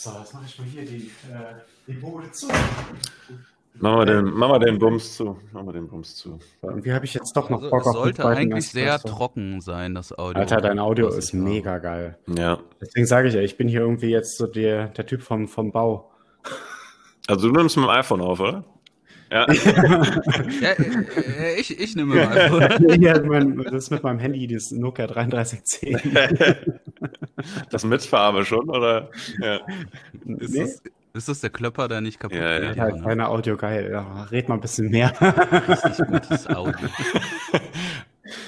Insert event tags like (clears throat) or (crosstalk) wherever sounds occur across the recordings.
So, jetzt mache ich mal hier die, äh, die Bude zu. Machen wir den, machen wir den Bums zu. Machen wir den Bums zu. Irgendwie habe ich jetzt doch noch Also, Bock es auf sollte eigentlich sehr trocken sein, das Audio. Alter, dein Audio ist mega geil. Ja. Deswegen sage ich ja, ich bin hier irgendwie jetzt so der, der Typ vom, vom Bau. Also du nimmst mit dem iPhone auf, oder? Ja. (laughs) Ja, äh, äh, ich, ich nehme mal. (laughs) ja, mein, das ist mit meinem Handy, das Nokia 3310. (laughs) das mit Farbe schon, oder? Ja. Ist, Nee? das, ist das der Klöpper, der nicht kaputt Ja, ja. geht? Ja, ne? keine Audio geil. Ja, red mal ein bisschen mehr. Richtig gutes Audio.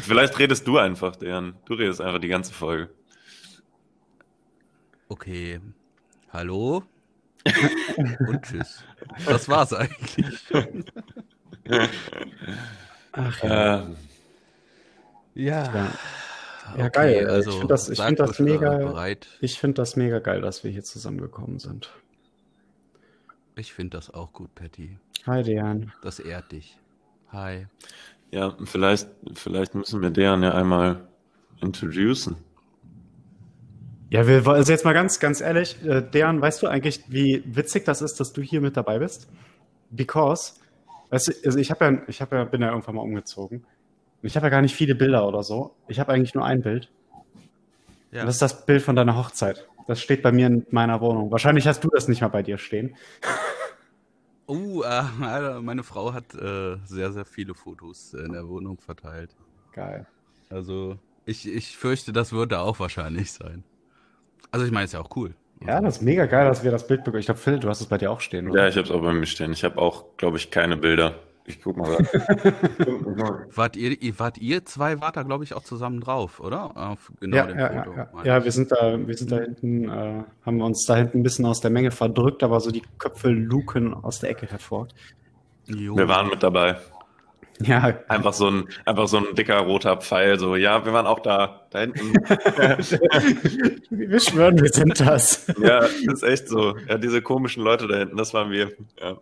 Vielleicht redest du einfach, Dejan. Du redest einfach die ganze Folge. Okay. Hallo? Und tschüss. Das war's eigentlich. Ach Äh, Ja. Ja, ja Okay, geil. Also ich finde das, ich find das mega. bereit. Ich finde das mega geil, dass wir hier zusammengekommen sind. Ich finde das auch gut, Patty. Hi, Dejan. Das ehrt dich. Hi. ja, vielleicht, vielleicht müssen wir Dejan ja einmal introducen. Ja, wir, also jetzt mal ganz, ganz ehrlich, äh, Dejan, weißt du eigentlich, wie witzig das ist, dass du hier mit dabei bist? Because, weißt du, also ich habe ja, ich habe ja, bin ja irgendwann mal umgezogen. Ich habe ja gar nicht viele Bilder oder so. Ich habe eigentlich nur ein Bild. Ja. Und das ist das Bild von deiner Hochzeit. Das steht bei mir in meiner Wohnung. Wahrscheinlich hast du das nicht mal bei dir stehen. Oh, äh, meine Frau hat äh, sehr, sehr viele Fotos in der Wohnung verteilt. Geil. Also, ich, ich fürchte, das würde auch wahrscheinlich sein. Also, ich meine, ist ja auch cool. Ja, das ist mega geil, dass wir das Bild bekommen. Ich glaube, Phil, du hast es bei dir auch stehen, oder? Ja, ich habe es auch bei mir stehen. Ich habe auch, glaube ich, keine Bilder. Ich guck mal. (laughs) Wart ihr, wart ihr zwei, wart da, glaube ich, auch zusammen drauf, oder? Auf genau ja, dem ja, ja, Foto. ja. ja, ich. wir sind da, wir sind da hinten, äh, haben uns da hinten ein bisschen aus der Menge verdrückt, aber so die Köpfe luken aus der Ecke hervor. Jo. Wir waren mit dabei. (laughs) Ja, Einfach so ein, einfach so ein dicker roter Pfeil. So, ja, wir waren auch da. Da hinten. (laughs) wir schwören, wir sind das. ja, das ist echt so. Ja, diese komischen Leute da hinten, das waren wir. Ja.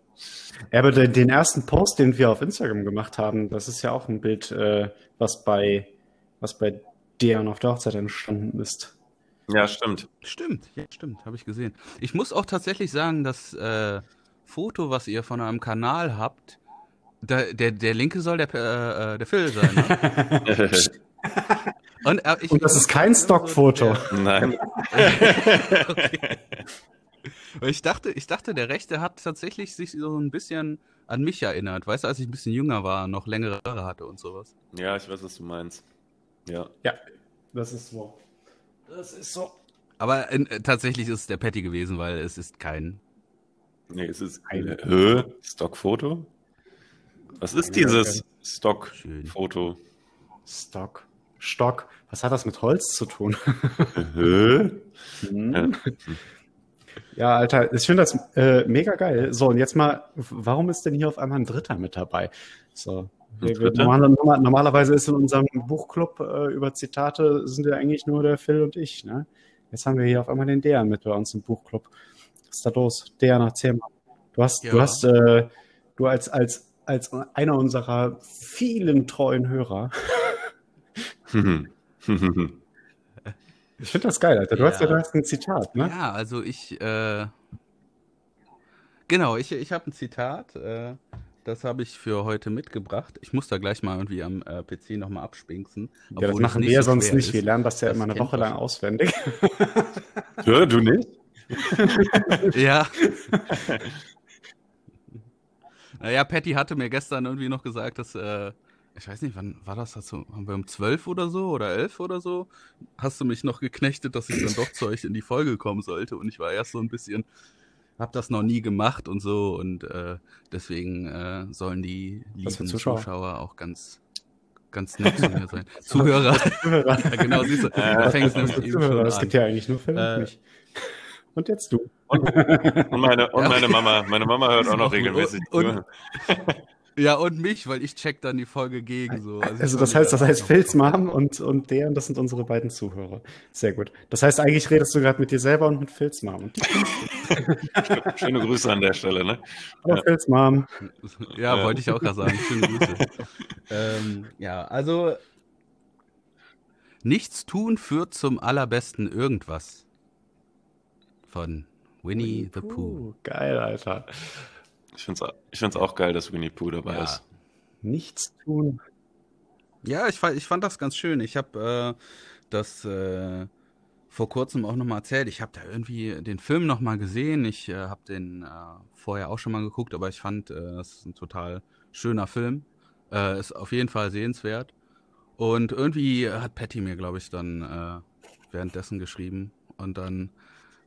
Ja, aber den, ersten Post, den wir auf Instagram gemacht haben, das ist ja auch ein Bild, äh, was bei, was bei Dejan auf der Hochzeit entstanden ist. ja, stimmt. Stimmt, ja, stimmt, habe ich gesehen. Ich muss auch tatsächlich sagen, das äh, Foto, was ihr von eurem Kanal habt, der, der, der linke soll der, äh, äh, der Phil sein, ne? (laughs) Und, äh, ich, Und das ist kein Stockfoto. Nein. (laughs) okay. Ich dachte, ich dachte, der Rechte hat tatsächlich sich so ein bisschen an mich erinnert. Weißt du, als ich ein bisschen jünger war, noch längere Haare hatte und sowas. Ja, ich weiß, was du meinst. Ja. Ja, das ist so. Das ist so. Aber äh, tatsächlich ist es der Patty gewesen, weil es ist kein. Nee, es ist Ein- Hö? Stockfoto? Was ist dieses Stockfoto? Stock. Stock. Was hat das mit Holz zu tun? (laughs) Hö? Hm. Ja, Alter, ich finde das äh, mega geil. So, und jetzt mal, warum ist denn hier auf einmal ein Dritter mit dabei? So. Normal, normal- normalerweise ist in unserem Buchclub äh, über Zitate sind ja eigentlich nur der Phil und ich. Ne? Jetzt haben wir hier auf einmal den Dejan mit bei uns im Buchclub. Was ist da los? Dejan, erzähl mal. Du hast, du Ja. hast, äh, du als, als, als einer unserer vielen treuen Hörer. (laughs) Ich finde das geil, Alter. Du Ja. hast ja, du hast ein Zitat, ne? Ja, also ich. Äh, genau, ich, ich habe ein Zitat. Äh, das habe ich für heute mitgebracht. Ich muss da gleich mal irgendwie am äh, PC nochmal abspinksen. Ja, das machen wir ja so sonst nicht. Wir ist. lernen das ja Das immer eine Woche lang man. auswendig. Hör, du nicht? Ja. (laughs) (laughs) naja, Patty hatte mir gestern irgendwie noch gesagt, dass, äh, ich weiß nicht, wann war das? Du, haben wir um 12 oder so oder 11 oder so? Hast du mich noch geknechtet, dass ich dann doch zu euch in die Folge kommen sollte? Und ich war erst so ein bisschen, hab das noch nie gemacht und so. Und äh, deswegen äh, sollen die lieben Zuschauer? Zuschauer. auch ganz, ganz nett zu mir sein. (laughs) Zuhörer. (laughs) ja, genau, siehst du, da fängst nämlich eben Zuhörer, schon Es an. gibt ja eigentlich nur Phil und Äh, mich. Und jetzt du. Und meine, und (laughs) Ja. meine Mama. Meine Mama hört auch noch regelmäßig Und-. Ja, und mich, weil ich check dann die Folge gegen so. Also war das heißt, das heißt Phils Mom und, und der, und das sind unsere beiden Zuhörer. Sehr gut. Das heißt, eigentlich redest du gerade mit dir selber und mit Phils Mom. Und (laughs) Schöne Grüße an der Stelle, ne? Hallo Ja. Phils Mom. (laughs) Ja, Ja. wollte ich auch gerade sagen. Schöne Grüße. ähm, ja, also nichts tun führt zum allerbesten irgendwas. Von Winnie the Pooh. Geil, Alter. Ich finde es ich find's auch geil, dass Winnie Pooh dabei Ja. ist. Nichts tun. Ja, ich, ich fand das ganz schön. Ich habe äh, das äh, vor kurzem auch nochmal erzählt. Ich habe da irgendwie den Film nochmal gesehen. Ich äh, habe den äh, vorher auch schon mal geguckt, aber ich fand, äh, das ist ein total schöner Film. Äh, ist auf jeden Fall sehenswert. Und irgendwie hat Patty mir, glaube ich, dann äh, währenddessen geschrieben. Und dann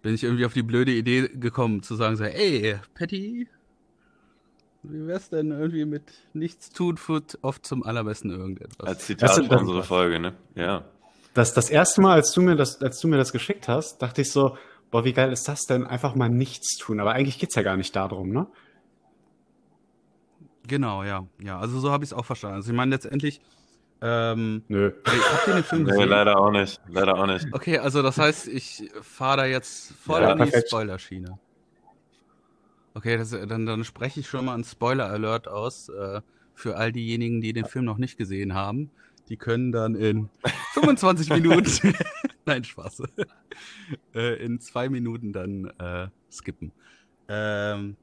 bin ich irgendwie auf die blöde Idee gekommen, zu sagen so, ey, Patty, wie wär's denn irgendwie mit nichts tun führt oft zum allerbesten irgendetwas. Als Zitat Das- für unsere Folge, ne? Ja. Das, das erste Mal, als du, mir das, als du mir das geschickt hast, dachte ich so, boah, wie geil ist das denn? Einfach mal nichts tun. Aber eigentlich geht's ja gar nicht darum, ne? Genau, ja. Ja, also so habe ich es auch verstanden. Also ich meine letztendlich, ähm, Nö. habt ihr den Film (laughs) Nee, gesehen? leider auch nicht. Leider auch nicht. Okay, also das heißt, ich fahre da jetzt voll Ja, in die perfekt. Spoilerschiene. Okay, das, dann, dann spreche ich schon mal einen Spoiler-Alert aus äh, für all diejenigen, die den Film noch nicht gesehen haben. Die können dann in (laughs) 25 Minuten, (laughs) nein, Spaß, äh, in zwei Minuten dann äh, skippen. Ähm,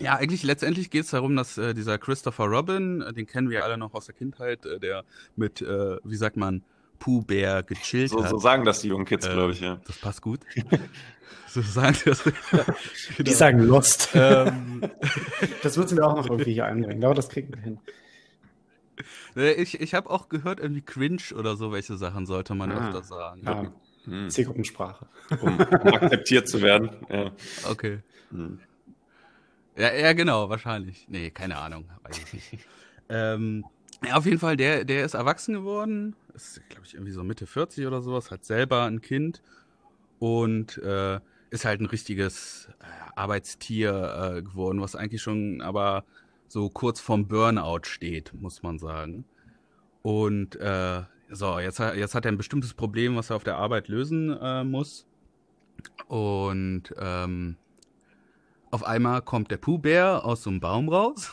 ja, eigentlich letztendlich geht es darum, dass äh, dieser Christopher Robin, äh, den kennen wir alle noch aus der Kindheit, äh, der mit, äh, wie sagt man, Pooh Bear gechillt So, hat. so sagen das die jungen Kids, Ähm, glaube ich, ja. Das passt gut. (laughs) so sagen das. Die (laughs) sagen Lost. ähm, (laughs) Das würden wir auch noch irgendwie hier einbringen. Aber das kriegen wir hin. äh, ich ich habe auch gehört, irgendwie cringe oder so, welche Sachen sollte man Ah. öfter sagen. Ja, Hm. Zielgruppensprache. Um, um akzeptiert zu werden. Ja. Okay. Hm. Ja, ja, genau, wahrscheinlich. Nee, keine Ahnung. Weiß ich nicht. (laughs) ähm, ja, auf jeden Fall, der, der ist erwachsen geworden. Ist, glaube ich, irgendwie so Mitte 40 oder sowas. Hat selber ein Kind. Und äh, ist halt ein richtiges äh, Arbeitstier äh, geworden, was eigentlich schon aber so kurz vorm Burnout steht, muss man sagen. Und äh, so, jetzt, hat- jetzt hat er ein bestimmtes Problem, was er auf der Arbeit lösen äh, muss. Und ähm, auf einmal kommt der Pooh-Bär aus so einem Baum raus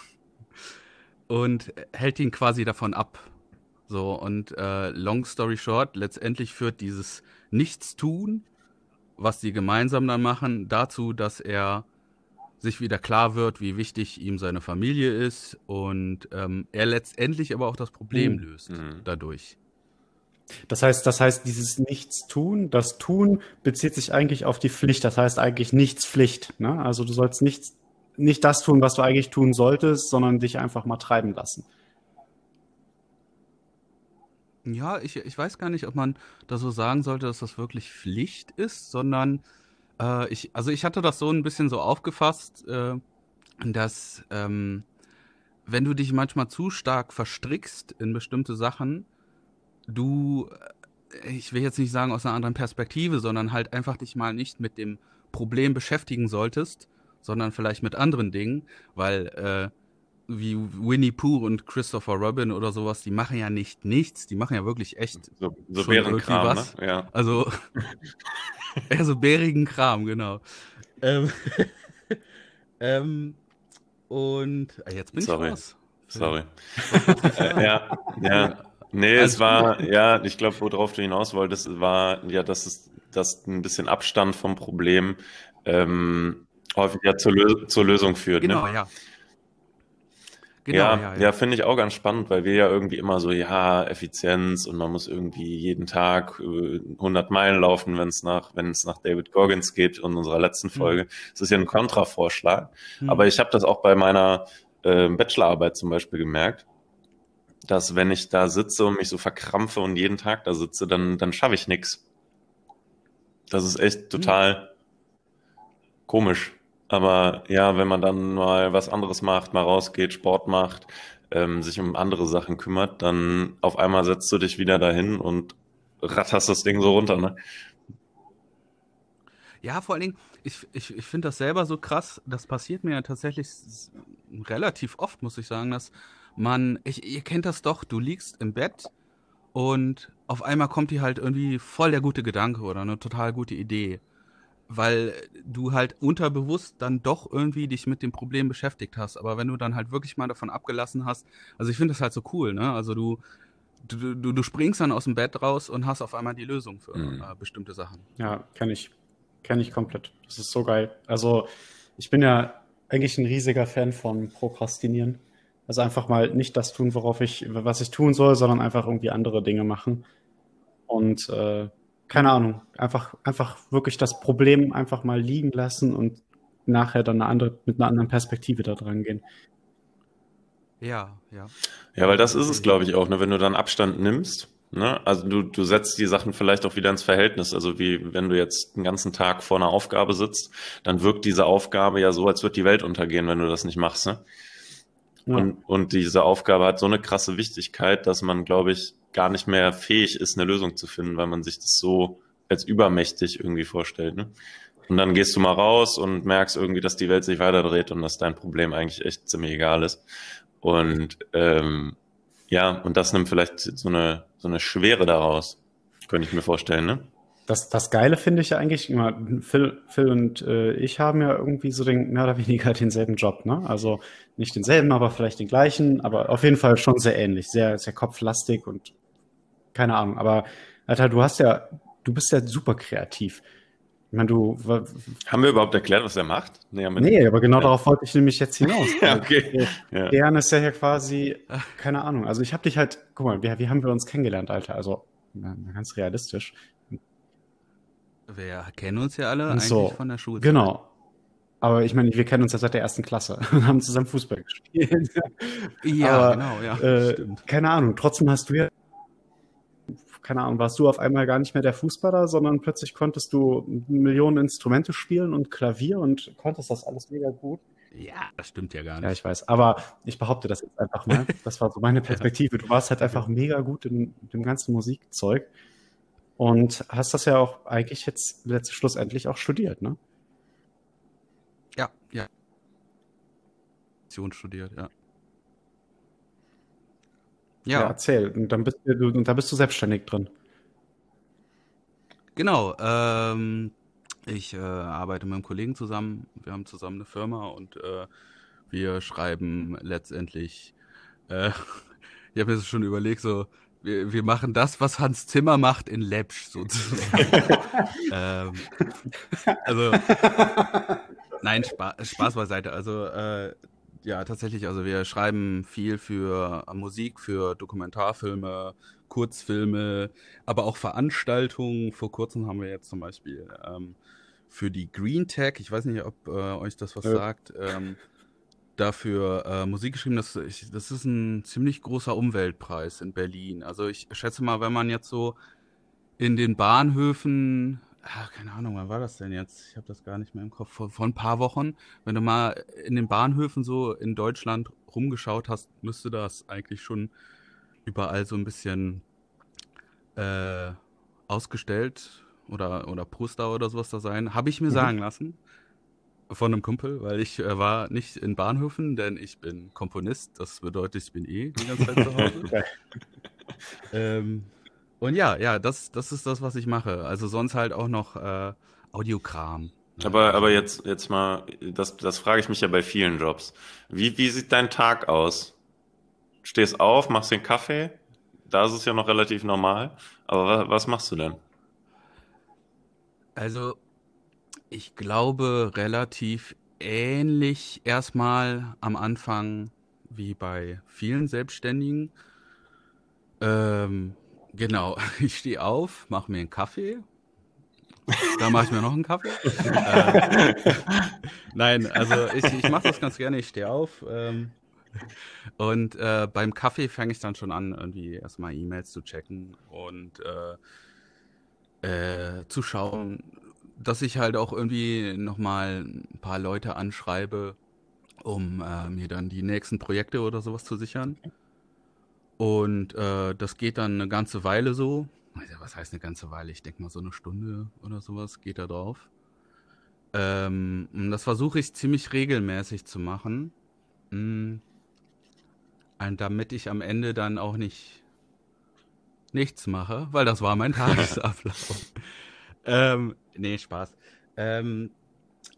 und hält ihn quasi davon ab. So, und äh, long story short, letztendlich führt dieses Nichtstun, was die gemeinsam dann machen, dazu, dass er sich wieder klar wird, wie wichtig ihm seine Familie ist und ähm, er letztendlich aber auch das Problem Mhm. löst dadurch. Das heißt, das heißt, dieses Nichtstun, das Tun bezieht sich eigentlich auf die Pflicht. Das heißt eigentlich nichts Pflicht. Ne? Also du sollst nichts, nicht das tun, was du eigentlich tun solltest, sondern dich einfach mal treiben lassen. Ja, ich, ich weiß gar nicht, ob man da so sagen sollte, dass das wirklich Pflicht ist, sondern äh, ich, also ich hatte das so ein bisschen so aufgefasst, äh, dass ähm, wenn du dich manchmal zu stark verstrickst in bestimmte Sachen, du, äh, ich will jetzt nicht sagen aus einer anderen Perspektive, sondern halt einfach dich mal nicht mit dem Problem beschäftigen solltest, sondern vielleicht mit anderen Dingen, weil äh, wie Winnie Pooh und Christopher Robin oder sowas, die machen ja nicht nichts, die machen ja wirklich echt, So, so Schon Bärenkram, irgendwie ne? was. Ja. also (laughs) eher so bärigen Kram, genau. Ähm, (laughs) ähm, und äh, jetzt bin Sorry. ich raus. Sorry. äh, (laughs) ja, ja. Nee, Alles es war, ja, ich glaube, worauf du hinaus wolltest, war, ja, dass es, dass ein bisschen Abstand vom Problem ähm, häufig ja zur, Lö zur Lösung führt. Genau, ne? ja. Genau, ja, ja, ja, ja. finde ich auch ganz spannend, weil wir ja irgendwie immer so, ja, Effizienz und man muss irgendwie jeden Tag äh, 100 Meilen laufen, wenn es nach, wenn es nach David Goggins geht in unserer letzten Folge. Das ist ja ein Kontravorschlag. Hm. Aber ich habe das auch bei meiner äh, Bachelorarbeit zum Beispiel gemerkt, dass wenn ich da sitze und mich so verkrampfe und jeden Tag da sitze, dann, dann schaffe ich nichts. Das ist echt total komisch. Aber ja, wenn man dann mal was anderes macht, mal rausgeht, Sport macht, ähm, sich um andere Sachen kümmert, dann auf einmal setzt du dich wieder dahin und ratterst das Ding so runter, ne? Ja, vor allen Dingen, ich, ich, ich finde das selber so krass. Das passiert mir ja tatsächlich relativ oft, muss ich sagen, dass man, ich, ihr kennt das doch, du liegst im Bett und auf einmal kommt dir halt irgendwie voll der gute Gedanke oder eine total gute Idee. Weil du halt unterbewusst dann doch irgendwie dich mit dem Problem beschäftigt hast. Aber wenn du dann halt wirklich mal davon abgelassen hast, also ich finde das halt so cool, ne? Also du, du, du, du springst dann aus dem Bett raus und hast auf einmal die Lösung für Mhm. äh, bestimmte Sachen. Ja, kann ich kenne ich komplett. Das ist so geil. Also ich bin ja eigentlich ein riesiger Fan von Prokrastinieren. Also einfach mal nicht das tun, worauf ich, was ich tun soll, sondern einfach irgendwie andere Dinge machen. Und äh, keine Ahnung, einfach, einfach wirklich das Problem einfach mal liegen lassen und nachher dann eine andere, mit einer anderen Perspektive da dran gehen. Ja, ja. Ja, weil das ist es, glaube ich, auch, ne? wenn du dann Abstand nimmst. Ne? Also du, du setzt die Sachen vielleicht auch wieder ins Verhältnis. Also wie wenn du jetzt den ganzen Tag vor einer Aufgabe sitzt, dann wirkt diese Aufgabe ja so, als würde die Welt untergehen, wenn du das nicht machst. Ne? Ja. Und, und diese Aufgabe hat so eine krasse Wichtigkeit, dass man, glaube ich, gar nicht mehr fähig ist, eine Lösung zu finden, weil man sich das so als übermächtig irgendwie vorstellt. Ne? Und dann gehst du mal raus und merkst irgendwie, dass die Welt sich weiterdreht und dass dein Problem eigentlich echt ziemlich egal ist. Und ähm, ja, und das nimmt vielleicht so eine, so eine Schwere daraus, könnte ich mir vorstellen, ne? Das, das Geile finde ich ja eigentlich immer, Phil, Phil und äh, ich haben ja irgendwie so den, mehr oder weniger denselben Job, ne? Also nicht denselben, aber vielleicht den gleichen, aber auf jeden Fall schon sehr ähnlich, sehr, sehr kopflastig und keine Ahnung. Aber Alter, du hast ja, du bist ja super kreativ. Ich meine, du. Haben wir überhaupt erklärt, was er macht? Nee, nee aber genau ja. darauf wollte ich nämlich jetzt hinaus. (laughs) ja, okay. Ja. Deren ist ja hier quasi, keine Ahnung. Also ich habe dich halt, guck mal, wie, wie haben wir uns kennengelernt, Alter? Also ganz realistisch. Wir kennen uns ja alle eigentlich so, von der Schule. Genau. Aber ich meine, wir kennen uns ja seit der ersten Klasse (laughs) und haben zusammen Fußball gespielt. ja, Aber, genau, ja. Äh, keine Ahnung. Trotzdem hast du ja keine Ahnung, warst du auf einmal gar nicht mehr der Fußballer, sondern plötzlich konntest du Millionen Instrumente spielen und Klavier und konntest das alles mega gut. Ja, das stimmt ja gar nicht. Ja, ich weiß. Aber ich behaupte das jetzt einfach mal. (laughs) Das war so meine Perspektive. Du warst halt einfach mega gut in dem ganzen Musikzeug und hast das ja auch eigentlich jetzt letztlich schlussendlich auch studiert, ne? Ja, ja. studiert, ja. Ja. ja, erzähl. Und dann bist du, und da bist du selbstständig drin. Genau. Ähm, ich äh, arbeite mit einem Kollegen zusammen. Wir haben zusammen eine Firma und äh, wir schreiben letztendlich. Äh, (laughs) ich habe mir das schon überlegt, so wir, wir machen das, was Hans Zimmer macht in Lepsch sozusagen. (laughs) ähm, also nein, Spa Spaß beiseite. Also äh, ja, tatsächlich. Also wir schreiben viel für äh, Musik, für Dokumentarfilme, Kurzfilme, aber auch Veranstaltungen. Vor kurzem haben wir jetzt zum Beispiel ähm, für die Green Tech, ich weiß nicht, ob äh, euch das was ja. sagt, ähm, dafür äh, Musik geschrieben. Das, ich, das ist ein ziemlich großer Umweltpreis in Berlin. Also ich schätze mal, wenn man jetzt so in den Bahnhöfen ach, keine Ahnung, wann war das denn jetzt? Ich habe das gar nicht mehr im Kopf. Vor, vor ein paar Wochen, wenn du mal in den Bahnhöfen so in Deutschland rumgeschaut hast, müsste das eigentlich schon überall so ein bisschen äh, ausgestellt oder, oder Poster oder sowas da sein. Habe ich mir mhm. sagen lassen von einem Kumpel, weil ich äh, war nicht in Bahnhöfen, denn ich bin Komponist. Das bedeutet, ich bin eh die ganze Zeit zu Hause. (laughs) ähm, und ja, ja, das, das ist das, was ich mache. Also sonst halt auch noch äh, Audiokram. Ne? Aber, aber jetzt, jetzt mal, das, das frage ich mich ja bei vielen Jobs. Wie, wie sieht dein Tag aus? Stehst auf, machst den Kaffee? Da ist es ja noch relativ normal. Aber was, was machst du denn? Also, ich glaube, relativ ähnlich erstmal am Anfang wie bei vielen Selbstständigen. Ähm, Genau, (laughs) ich stehe auf, mache mir einen Kaffee. Da mache ich mir noch einen Kaffee. äh, (laughs) nein, also ich, ich mache das ganz gerne. Ich stehe auf. Ähm, und äh, beim Kaffee fange ich dann schon an, irgendwie erstmal E-Mails zu checken und äh, äh, zu schauen, dass ich halt auch irgendwie nochmal ein paar Leute anschreibe, um äh, mir dann die nächsten Projekte oder sowas zu sichern. Und äh, das geht dann eine ganze Weile so. Was heißt eine ganze Weile? Ich denke mal so eine Stunde oder sowas geht da drauf. Ähm, und das versuche ich ziemlich regelmäßig zu machen. Mhm. Und damit ich am Ende dann auch nicht nichts mache, weil das war mein (laughs) Tagesablauf. ähm, nee, Spaß. Ähm,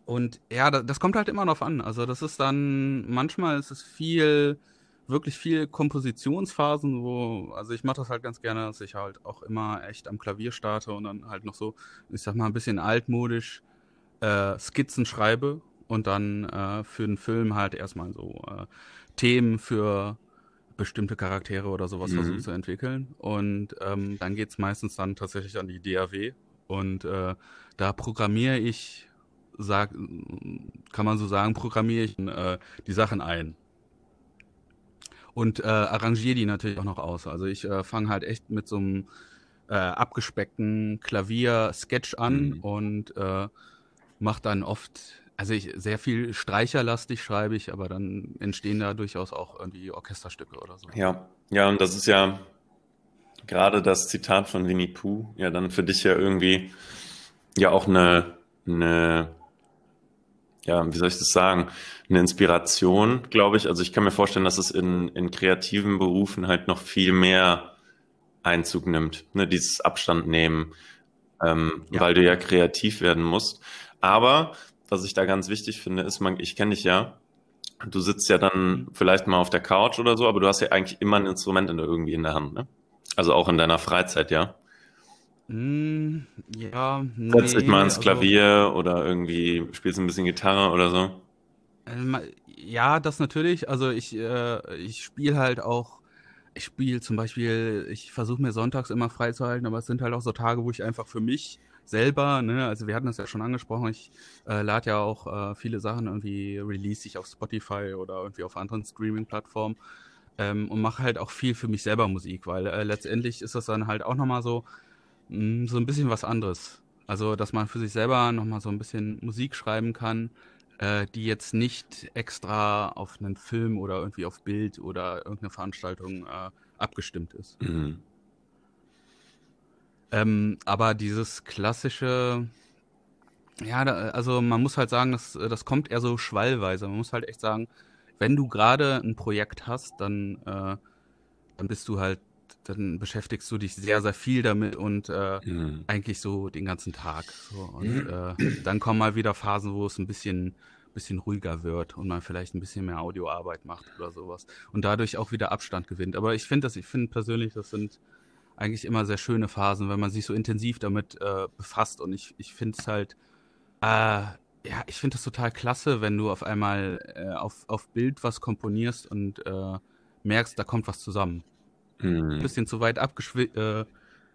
und ja, das, das, kommt halt immer noch an. Also das ist dann, manchmal ist es viel wirklich viel Kompositionsphasen, wo, also ich mache das halt ganz gerne, dass ich halt auch immer echt am Klavier starte und dann halt noch so, ich sag mal, ein bisschen altmodisch äh, Skizzen schreibe und dann äh, für einen Film halt erstmal so äh, Themen für bestimmte Charaktere oder sowas Mhm. versuche zu entwickeln. Und ähm, dann geht's meistens dann tatsächlich an die DAW. Und äh, da programmiere ich, sag, kann man so sagen, programmiere ich äh, die Sachen ein. Und äh, arrangiere die natürlich auch noch aus. Also ich äh, fange halt echt mit so einem äh, abgespeckten Klavier-Sketch an Mhm. und äh, mache dann oft, also ich sehr viel streicherlastig schreibe ich, aber dann entstehen da durchaus auch irgendwie Orchesterstücke oder so. Ja, ja, und das ist ja gerade das Zitat von Winnie Pooh, ja dann für dich ja irgendwie ja auch eine, eine, ja, wie soll ich das sagen, eine Inspiration, glaube ich. Also ich kann mir vorstellen, dass es in, in kreativen Berufen halt noch viel mehr Einzug nimmt, ne, dieses Abstand nehmen, ähm, Ja. weil du ja kreativ werden musst. Aber was ich da ganz wichtig finde, ist, man, ich kenne dich ja, du sitzt ja dann vielleicht mal auf der Couch oder so, aber du hast ja eigentlich immer ein Instrument in irgendwie in der Hand, ne? Also auch in deiner Freizeit, ja. Mm, ja, Setz dich nee, mal ins also, Klavier oder irgendwie spielst ein bisschen Gitarre oder so. ähm, ja, das natürlich. Also ich, äh, ich spiele halt auch, ich spiele zum Beispiel, ich versuche mir sonntags immer freizuhalten, aber es sind halt auch so Tage, wo ich einfach für mich selber, ne, also wir hatten das ja schon angesprochen, ich äh, lade ja auch äh, viele Sachen irgendwie, release ich auf Spotify oder irgendwie auf anderen Streaming-Plattformen ähm, und mache halt auch viel für mich selber Musik, weil äh, letztendlich ist das dann halt auch nochmal so, mh, so ein bisschen was anderes. Also, dass man für sich selber nochmal so ein bisschen Musik schreiben kann, äh, die jetzt nicht extra auf einen Film oder irgendwie auf Bild oder irgendeine Veranstaltung äh, abgestimmt ist. Mhm. Ähm, aber dieses klassische, ja, da, also man muss halt sagen, das, das kommt eher so schwallweise. Man muss halt echt sagen, wenn du gerade ein Projekt hast, dann, äh, dann bist du halt, dann beschäftigst du dich sehr, sehr viel damit und äh, Mhm. eigentlich so den ganzen Tag. So. Und äh, dann kommen mal wieder Phasen, wo es ein bisschen, bisschen ruhiger wird und man vielleicht ein bisschen mehr Audioarbeit macht oder sowas. Und dadurch auch wieder Abstand gewinnt. Aber ich finde das, ich finde persönlich, das sind eigentlich immer sehr schöne Phasen, wenn man sich so intensiv damit äh, befasst. Und ich, ich finde es halt, äh, ja, ich finde es total klasse, wenn du auf einmal äh, auf, auf Bild was komponierst und äh, merkst, da kommt was zusammen. Ein Mhm. bisschen zu weit abgeschweift äh,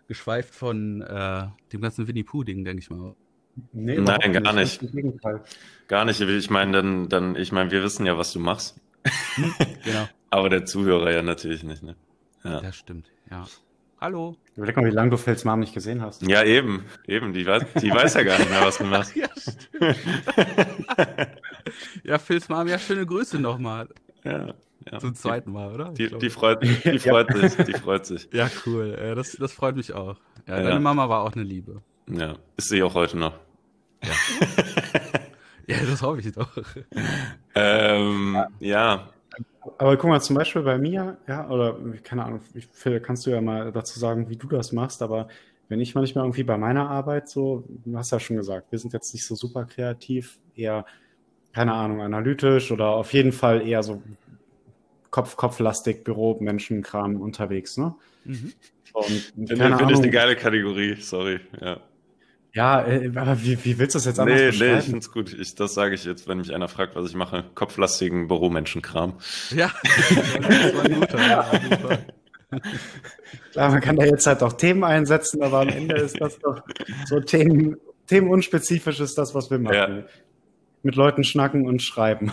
geschweift von äh, dem ganzen Winnie Pooh-Ding, denke ich mal. Nee, Nein, gar nicht. Gegenteil. Gar nicht. Ich meine, dann, dann, ich meine, wir wissen ja, was du machst. Genau. (laughs) Aber der Zuhörer ja natürlich nicht, ne? Ja. Das stimmt, ja. Hallo. Überleg mal, wie lange du Phils Mom nicht gesehen hast. Ja, eben, eben. Die weiß, die weiß ja gar nicht mehr, was du machst. (laughs) Ja, ja, Phils Mom, ja, schöne Grüße nochmal. Ja, ja. Zum zweiten Mal, oder? Die, die freut, die freut sich, die freut sich. ja, cool. Das, das freut mich auch. Ja, Ja. deine Mama war auch eine Liebe. Ja, ist sie auch heute noch. Ja, (laughs) das hoffe ich doch. Ähm, ja, Aber guck mal, zum Beispiel bei mir, ja, oder keine Ahnung, ich- Phil, kannst du ja mal dazu sagen, wie du das machst, aber wenn ich manchmal irgendwie bei meiner Arbeit so, du hast ja schon gesagt, wir sind jetzt nicht so super kreativ, eher, keine Ahnung, analytisch oder auf jeden Fall eher so Kopf-Kopf-lastig, Büro, Menschenkram unterwegs, ne? Mhm. Und finde ich eine geile Kategorie, sorry. Ja. Ja, äh, aber wie, wie willst du das jetzt anders Nee, nee, ich find's gut. Ich, das sage ich jetzt, wenn mich einer fragt, was ich mache. Kopflastigen Büromenschenkram. Ja. (laughs) Klar, man kann da jetzt halt auch Themen einsetzen, aber am Ende ist das doch so Themen, themenunspezifisch ist das, was wir machen. Ja. Mit Leuten schnacken und schreiben.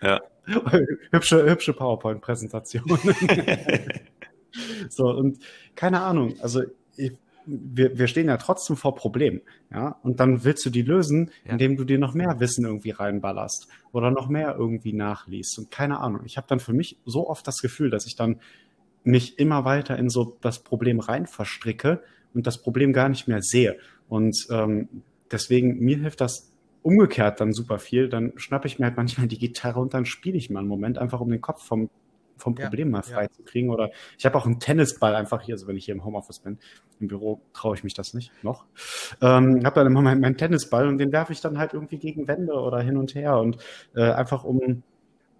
Ja. (laughs) hübsche, hübsche PowerPoint-Präsentationen. (laughs) so, und keine Ahnung, also ich, wir, wir stehen ja trotzdem vor Problemen, ja, und dann willst du die lösen, Ja. indem du dir noch mehr Wissen irgendwie reinballerst oder noch mehr irgendwie nachliest und keine Ahnung. Ich habe dann für mich so oft das Gefühl, dass ich dann mich immer weiter in so das Problem rein verstricke und das Problem gar nicht mehr sehe. Und ähm, deswegen, mir hilft das umgekehrt dann super viel. Dann schnappe ich mir halt manchmal die Gitarre und dann spiele ich mal einen Moment, einfach um den Kopf vom, vom Ja, Problem mal ja. frei zu kriegen. Oder ich habe auch einen Tennisball einfach hier, also wenn ich hier im Homeoffice bin. Im Büro traue ich mich das nicht noch. Ähm, habe dann immer meinen, meinen Tennisball und den werfe ich dann halt irgendwie gegen Wände oder hin und her und äh, einfach um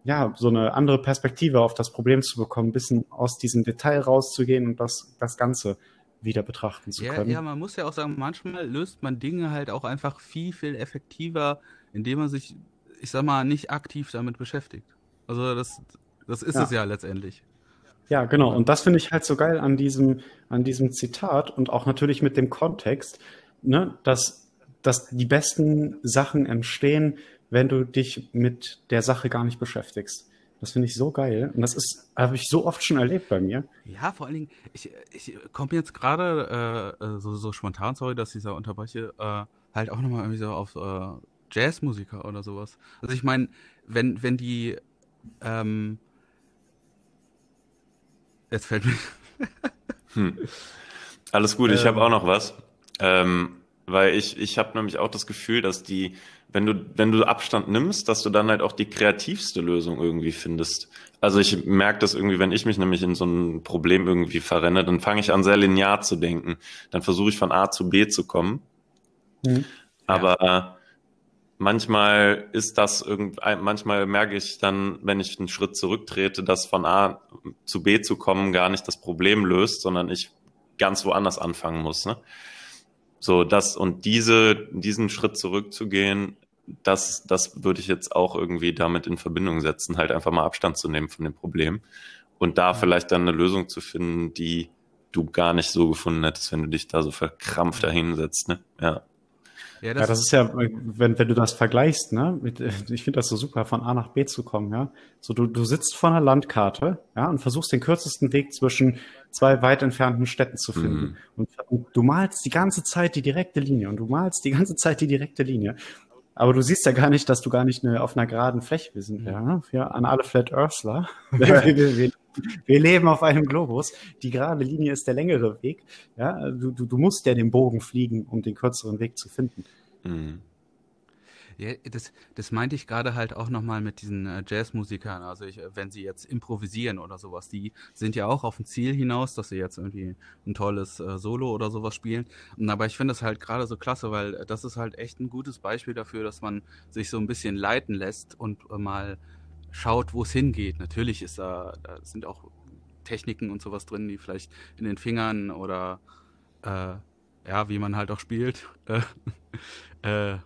ja, so eine andere Perspektive auf das Problem zu bekommen, ein bisschen aus diesem Detail rauszugehen und das, das Ganze wieder betrachten zu Ja, können. ja, man muss ja auch sagen, manchmal löst man Dinge halt auch einfach viel, viel effektiver, indem man sich, ich sag mal, nicht aktiv damit beschäftigt. Also das, das ist Ja. es ja letztendlich. Ja, genau. Und das finde ich halt so geil an diesem, an diesem Zitat und auch natürlich mit dem Kontext, ne, dass, dass die besten Sachen entstehen, wenn du dich mit der Sache gar nicht beschäftigst. Das finde ich so geil. Und das ist, habe ich so oft schon erlebt bei mir. Ja, vor allen Dingen, ich, ich komme jetzt gerade äh, äh, so, so spontan, sorry, dass ich da unterbreche, äh, halt auch nochmal irgendwie so auf äh, Jazzmusiker oder sowas. Also ich meine, wenn, wenn die, ähm, jetzt fällt mir, Hm. Alles gut, ich Ähm. habe auch noch was. Ähm, weil ich, ich habe nämlich auch das Gefühl, dass die, wenn du, wenn du Abstand nimmst, dass du dann halt auch die kreativste Lösung irgendwie findest. Also ich merke das irgendwie, wenn ich mich nämlich in so ein Problem irgendwie verrenne, dann fange ich an, sehr linear zu denken. Dann versuche ich von A zu B zu kommen. Mhm. Aber äh, manchmal ist das irgend, ein- manchmal merke ich dann, wenn ich einen Schritt zurücktrete, dass von A zu B zu kommen gar nicht das Problem löst, sondern ich ganz woanders anfangen muss. Ne? So, das und diese, diesen Schritt zurückzugehen, das, das würde ich jetzt auch irgendwie damit in Verbindung setzen, halt einfach mal Abstand zu nehmen von dem Problem und da vielleicht dann eine Lösung zu finden, die du gar nicht so gefunden hättest, wenn du dich da so verkrampft dahinsetzt. Ne? Ja. Ja, das ist ja, wenn, wenn du das vergleichst, ne, mit, (laughs) ich finde das so super, von A nach B zu kommen, ja. So, du, du sitzt vor einer Landkarte, ja, und versuchst den kürzesten Weg zwischen zwei weit entfernten Städten zu finden. Mhm. Und, und du malst die ganze Zeit die direkte Linie und du malst die ganze Zeit die direkte Linie. Aber du siehst ja gar nicht, dass du gar nicht eine, auf einer geraden Fläche, wir sind ja, ne, für, an alle Flat Earthler. (laughs) (laughs) wir, wir, wir, wir leben auf einem Globus. Die gerade Linie ist der längere Weg. Ja, du, du, du musst ja den Bogen fliegen, um den kürzeren Weg zu finden. Mhm. Ja, das, das meinte ich gerade halt auch nochmal mit diesen äh, Jazzmusikern. Also ich, äh, wenn sie jetzt improvisieren oder sowas, die sind ja auch auf ein Ziel hinaus, dass sie jetzt irgendwie ein tolles äh, Solo oder sowas spielen. Aber ich finde das halt gerade so klasse, weil äh, das ist halt echt ein gutes Beispiel dafür, dass man sich so ein bisschen leiten lässt und mal schaut, wo es hingeht. Natürlich ist da, da sind auch Techniken und sowas drin, die vielleicht in den Fingern oder ja, wie man halt auch spielt. (laughs) Äh,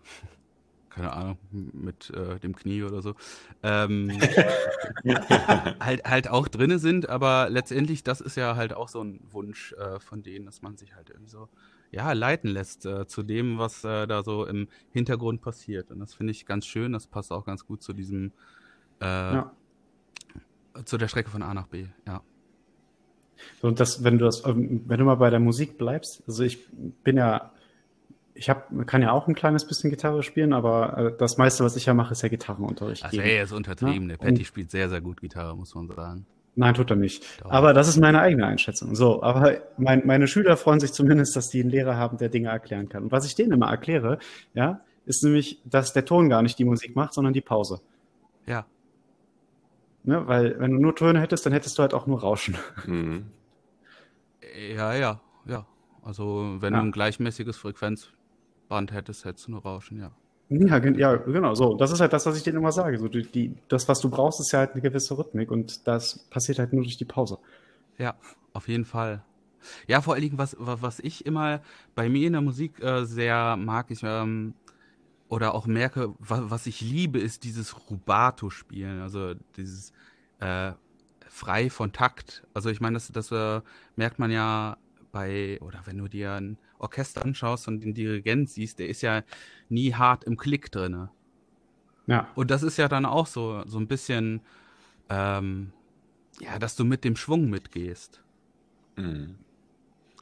keine Ahnung, mit äh, dem Knie oder so, ähm, (laughs) halt, halt auch drinne sind, aber letztendlich, das ist ja halt auch so ein Wunsch äh, von denen, dass man sich halt irgendwie so, ja, leiten lässt äh, zu dem, was äh, da so im Hintergrund passiert. Und das finde ich ganz schön, das passt auch ganz gut zu diesem, äh, Ja. zu der Strecke von A nach B, ja. Und das, wenn du das, ähm, wenn du mal bei der Musik bleibst, also ich bin ja, ich hab, kann ja auch ein kleines bisschen Gitarre spielen, aber äh, das meiste, was ich ja mache, ist ja Gitarrenunterricht. Also geben. ey, er ist untertrieben, Ja, der Patty spielt sehr, sehr gut Gitarre, muss man sagen. Nein, tut er nicht. Doch. Aber das ist meine eigene Einschätzung. So, aber mein, meine Schüler freuen sich zumindest, dass die einen Lehrer haben, der Dinge erklären kann. Und was ich denen immer erkläre, ja, ist nämlich, dass der Ton gar nicht die Musik macht, sondern die Pause. Ja, Ne? Weil wenn du nur Töne hättest, dann hättest du halt auch nur Rauschen. Mhm. ja, ja, ja. Also wenn Ja. du ein gleichmäßiges Frequenzband hättest, hättest du nur Rauschen, ja. Ja, ja, genau so. Das ist halt das, was ich denen immer sage. So, die, die, das, was du brauchst, ist ja halt eine gewisse Rhythmik und das passiert halt nur durch die Pause. Ja, auf jeden Fall. Ja, vor allen Dingen, was, wa- was ich immer bei mir in der Musik äh, sehr mag, ich ähm, oder auch merke, wa, was ich liebe, ist dieses Rubato-Spielen, also dieses äh, frei von Takt. Also ich meine, das, das äh, merkt man ja bei, oder wenn du dir ein Orchester anschaust und den Dirigent siehst, der ist ja nie hart im Klick drinne. Ja, Und das ist ja dann auch so, so ein bisschen, ähm, ja, dass du mit dem Schwung mitgehst. Mhm.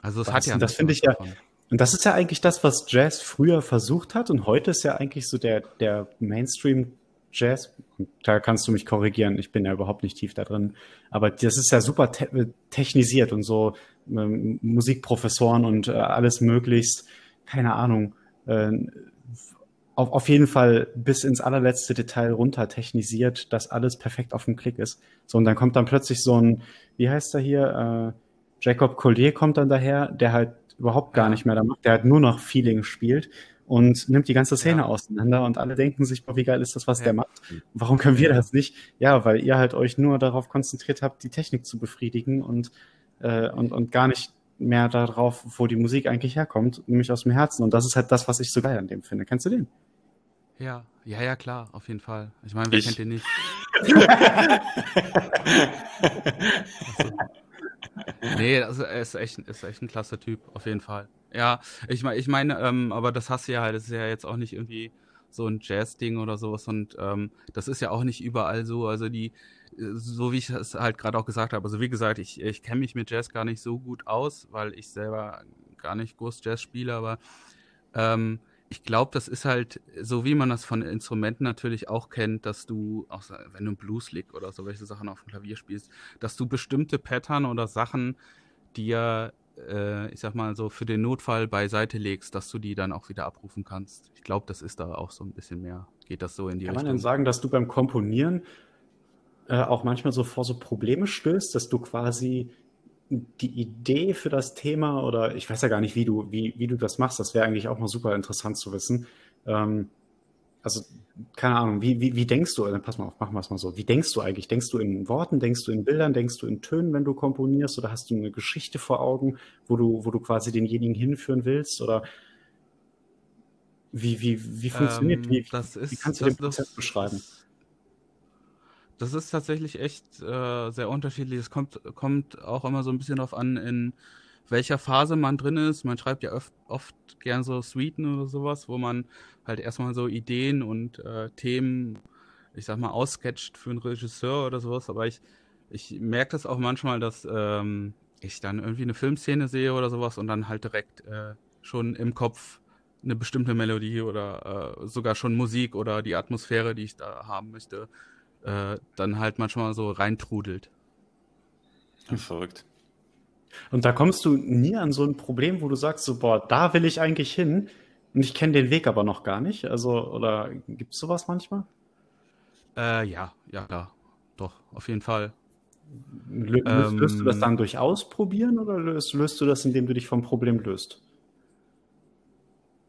Also es Das- hat ja ein das bisschen finde ich ja- davon. Und das ist ja eigentlich das, was Jazz früher versucht hat und heute ist ja eigentlich so der, der Mainstream-Jazz. Und Da kannst du mich korrigieren, ich bin ja überhaupt nicht tief da drin. Aber das ist ja super te technisiert und so Musikprofessoren und äh, alles möglichst, keine Ahnung, äh, auf, auf jeden Fall bis ins allerletzte Detail runter technisiert, dass alles perfekt auf dem Klick ist. So, und dann kommt dann plötzlich so ein, wie heißt er hier, äh, Jacob Collier kommt dann daher, der halt überhaupt gar Ja. nicht mehr da macht, der halt nur noch Feeling spielt und nimmt die ganze Szene Ja. auseinander und alle denken sich, boah, wie geil ist das, was Ja. der macht. Warum können wir das nicht? Ja, weil ihr halt euch nur darauf konzentriert habt, die Technik zu befriedigen und, äh, und, und gar nicht mehr darauf, wo die Musik eigentlich herkommt, nämlich aus dem Herzen. Und das ist halt das, was ich so geil an dem finde. Kennst du den? Ja, ja, ja, klar, auf jeden Fall. Ich meine, wer Ich. kennt den nicht? (laughs) Nee, also er ist echt, ist echt ein klasse Typ, auf jeden Fall. Ja, ich meine, ich meine, ähm, aber das hast du ja halt, das ist ja jetzt auch nicht irgendwie so ein Jazz-Ding oder sowas und ähm, das ist ja auch nicht überall so. Also die, so wie ich es halt gerade auch gesagt habe, also wie gesagt, ich, ich kenne mich mit Jazz gar nicht so gut aus, weil ich selber gar nicht groß Jazz spiele, aber ähm, ich glaube, das ist halt, so wie man das von Instrumenten natürlich auch kennt, dass du, auch wenn du einen Blueslick oder so welche Sachen auf dem Klavier spielst, dass du bestimmte Pattern oder Sachen dir, äh, ich sag mal so, für den Notfall beiseite legst, dass du die dann auch wieder abrufen kannst. Ich glaube, das ist da auch so ein bisschen mehr. Geht das so in die Kann man Richtung? denn sagen, dass du beim Komponieren äh, auch manchmal so vor so Probleme stößt, dass du quasi die Idee für das Thema oder ich weiß ja gar nicht, wie du, wie, wie du das machst, das wäre eigentlich auch mal super interessant zu wissen. Ähm, also, keine Ahnung, wie, wie, wie denkst du, also, pass mal auf, machen wir es mal so, wie denkst du eigentlich? Denkst du in Worten, denkst du in Bildern, denkst du in Tönen, wenn du komponierst oder hast du eine Geschichte vor Augen, wo du, wo du quasi denjenigen hinführen willst oder wie, wie, wie funktioniert, Ähm, wie, das wie ist, kannst du den Prozess beschreiben? Das ist tatsächlich echt äh, sehr unterschiedlich. Es kommt, kommt auch immer so ein bisschen darauf an, in welcher Phase man drin ist. Man schreibt ja oft, oft gern so Suiten oder sowas, wo man halt erstmal so Ideen und äh, Themen, ich sag mal, aussketcht für einen Regisseur oder sowas. Aber ich, ich merke das auch manchmal, dass ähm, ich dann irgendwie eine Filmszene sehe oder sowas und dann halt direkt äh, schon im Kopf eine bestimmte Melodie oder äh, sogar schon Musik oder die Atmosphäre, die ich da haben möchte, äh, dann halt manchmal so reintrudelt. Verrückt. Und da kommst du nie an so ein Problem, wo du sagst, so, boah, da will ich eigentlich hin und ich kenne den Weg aber noch gar nicht. Also, oder gibt es sowas manchmal? Äh, ja, ja, klar. Doch, auf jeden Fall. Lö löst, Ähm, löst du das dann durch Ausprobieren oder löst, löst du das, indem du dich vom Problem löst?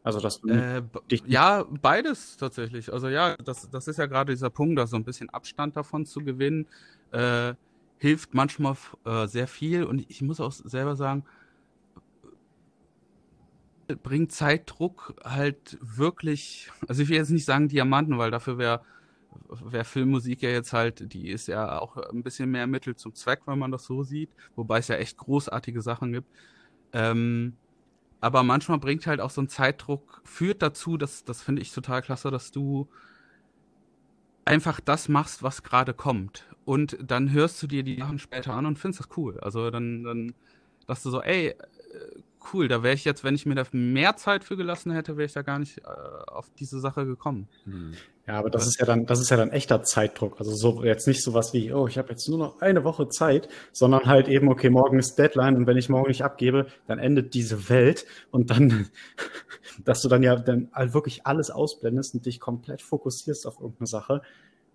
Also, dass du Äh, ja, beides tatsächlich. Also ja, das, das ist ja gerade dieser Punkt, da so ein bisschen Abstand davon zu gewinnen, äh, hilft manchmal äh, sehr viel. Und ich muss auch selber sagen, bringt Zeitdruck halt wirklich, also ich will jetzt nicht sagen Diamanten, weil dafür wäre wär Filmmusik ja jetzt halt, die ist ja auch ein bisschen mehr Mittel zum Zweck, wenn man das so sieht, wobei es ja echt großartige Sachen gibt. Ähm, aber manchmal bringt halt auch so ein Zeitdruck, führt dazu, dass, das finde ich total klasse, dass du einfach das machst, was gerade kommt. Und dann hörst du dir die Sachen später an und findest das cool. Also dann, dann dass du so, ey, äh, cool, da wäre ich jetzt, wenn ich mir da mehr Zeit für gelassen hätte, wäre ich da gar nicht äh, auf diese Sache gekommen. Hm. Ja, aber das ist ja dann, das ist ja dann echter Zeitdruck. Also so jetzt nicht sowas wie, oh, ich habe jetzt nur noch eine Woche Zeit, sondern halt eben, okay, morgen ist Deadline und wenn ich morgen nicht abgebe, dann endet diese Welt und dann, (laughs) dass du dann ja dann halt wirklich alles ausblendest und dich komplett fokussierst auf irgendeine Sache,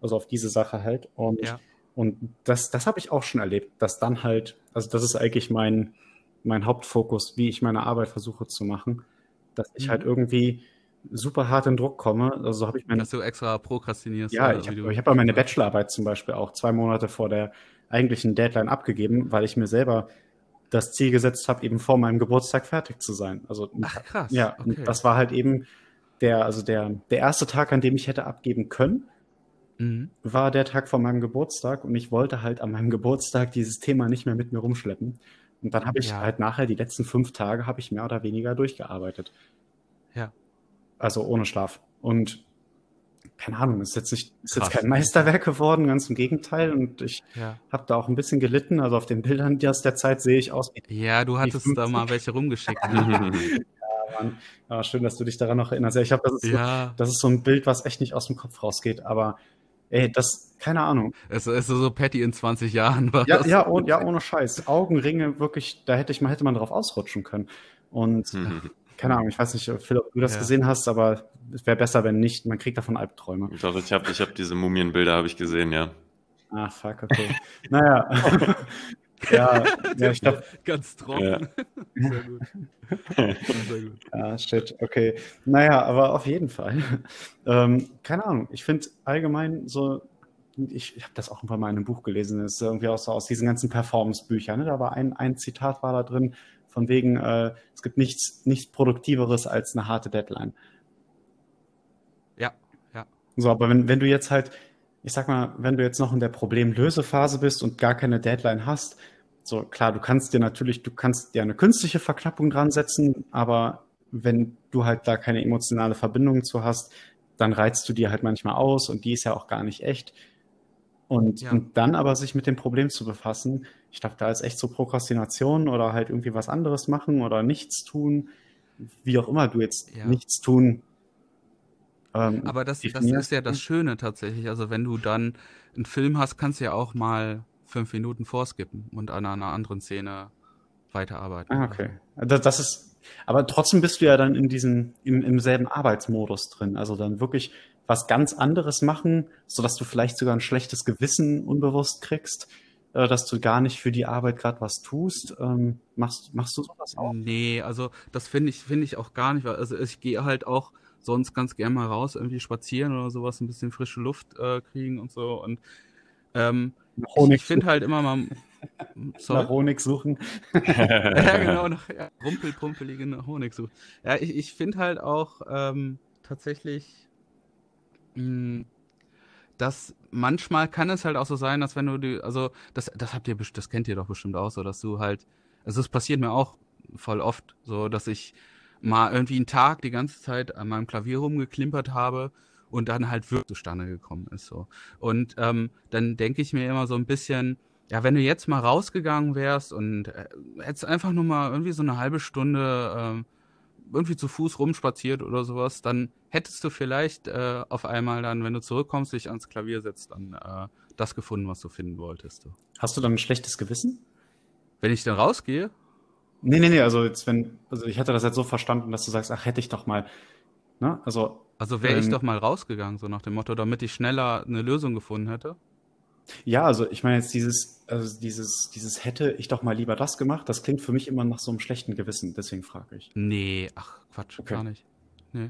also auf diese Sache halt. Und, Ja. und das, das habe ich auch schon erlebt, dass dann halt, also das ist eigentlich mein, mein Hauptfokus, wie ich meine Arbeit versuche zu machen, dass ich Mhm. halt irgendwie super hart in Druck komme. Also so habe ich meine Dass du extra prokrastinierst. ja, äh, ich habe hab meine Bachelorarbeit zum Beispiel auch zwei Monate vor der eigentlichen Deadline abgegeben, weil ich mir selber das Ziel gesetzt habe, eben vor meinem Geburtstag fertig zu sein. Also Ach krass. ja, und okay. das war halt eben der, also der, der erste Tag, an dem ich hätte abgeben können, Mhm. war der Tag vor meinem Geburtstag und ich wollte halt an meinem Geburtstag dieses Thema nicht mehr mit mir rumschleppen. Und dann habe ich Ja. halt nachher die letzten fünf Tage habe ich mehr oder weniger durchgearbeitet. Ja. Also ohne Schlaf. Und keine Ahnung, ist jetzt nicht, ist jetzt kein Meisterwerk geworden, ganz im Gegenteil. Und ich Ja. habe da auch ein bisschen gelitten. Also auf den Bildern die aus der Zeit sehe ich aus ja, du hattest da 50. mal welche rumgeschickt. (laughs) Ne? Mann. Aber schön, dass du dich daran noch erinnerst. Ja, ich glaube, das, ist so, ja, das ist so ein Bild, was echt nicht aus dem Kopf rausgeht. Aber ey, das, keine Ahnung. es ist so Patty in 20 Jahren. War Ja, das. ja, oh, ja, ohne Scheiß. Augenringe, wirklich, da hätte ich mal, hätte man drauf ausrutschen können. Und keine Ahnung, ich weiß nicht, Philipp, ob du das Ja. gesehen hast, aber es wäre besser, wenn nicht. Man kriegt davon Albträume. Doch, ich habe ich hab diese Mumienbilder habe ich gesehen, ja. Ah, fuck, okay. naja. (laughs) ja, ja, ich glaube, Ganz trocken. Sehr gut. Sehr gut. Ja, (laughs) shit, okay. Naja, aber auf jeden Fall. Ähm, keine Ahnung, ich finde allgemein so, ich, ich habe das auch mal in einem Buch gelesen, das ist irgendwie auch so aus diesen ganzen Performance-Büchern. Ne? Da war ein, ein Zitat war da drin von wegen, äh, es gibt nichts, nichts Produktiveres als eine harte Deadline. Ja, ja. So, aber wenn, wenn du jetzt halt, ich sag mal, wenn du jetzt noch in der Problemlösephase bist und gar keine Deadline hast, so klar, du kannst dir natürlich, du kannst dir eine künstliche Verknappung dran setzen, aber wenn du halt da keine emotionale Verbindung zu hast, dann reizt du dir halt manchmal aus und die ist ja auch gar nicht echt. Und, ja. und dann aber sich mit dem Problem zu befassen, ich glaube, da ist echt so Prokrastination oder halt irgendwie was anderes machen oder nichts tun, wie auch immer du jetzt ja. nichts tun. Ähm, aber das, das ist ja das Schöne tatsächlich. Also wenn du dann einen Film hast, kannst du ja auch mal fünf Minuten vorskippen und an einer anderen Szene weiterarbeiten. Ah, okay. Das, das ist, aber trotzdem bist du ja dann in diesem, im, im selben Arbeitsmodus drin. Also dann wirklich was ganz anderes machen, sodass du vielleicht sogar ein schlechtes Gewissen unbewusst kriegst, äh, dass du gar nicht für die Arbeit gerade was tust. Ähm, machst, machst du sowas auch? Nee, also das finde ich, finde ich auch gar nicht. Also ich gehe halt auch sonst ganz gern mal raus, irgendwie spazieren oder sowas, ein bisschen frische Luft äh, kriegen und so. Und ähm, ich, ich finde halt immer mal. (laughs) Sorry? Nach Honig suchen. (laughs) ja, genau, (laughs) nach ja, rumpelpumpelige Honig suchen. Ja, ich, ich finde halt auch ähm, tatsächlich, dass manchmal kann es halt auch so sein, dass wenn du die, also das, das habt ihr, das kennt ihr doch bestimmt auch so, dass du halt, also es passiert mir auch voll oft, so dass ich mal irgendwie einen Tag die ganze Zeit an meinem Klavier rumgeklimpert habe und dann halt wirklich zustande gekommen ist. So. Und ähm, dann denke ich mir immer so ein bisschen, ja, wenn du jetzt mal rausgegangen wärst und äh, hättest einfach nur mal irgendwie so eine halbe Stunde äh, irgendwie zu Fuß rumspaziert oder sowas, dann hättest du vielleicht äh, auf einmal dann, wenn du zurückkommst, dich ans Klavier setzt, dann äh, das gefunden, was du finden wolltest. Hast du dann ein schlechtes Gewissen? Wenn ich dann rausgehe? Nee, nee, nee, also jetzt, wenn, also ich hatte das jetzt so verstanden, dass du sagst, ach, hätte ich doch mal, ne, also also wäre ähm, ich doch mal rausgegangen, so nach dem Motto, damit ich schneller eine Lösung gefunden hätte. Ja, also ich meine jetzt dieses, also dieses, dieses hätte ich doch mal lieber das gemacht, das klingt für mich immer nach so einem schlechten Gewissen, deswegen frage ich. Nee, ach Quatsch, okay. gar nicht. Nee.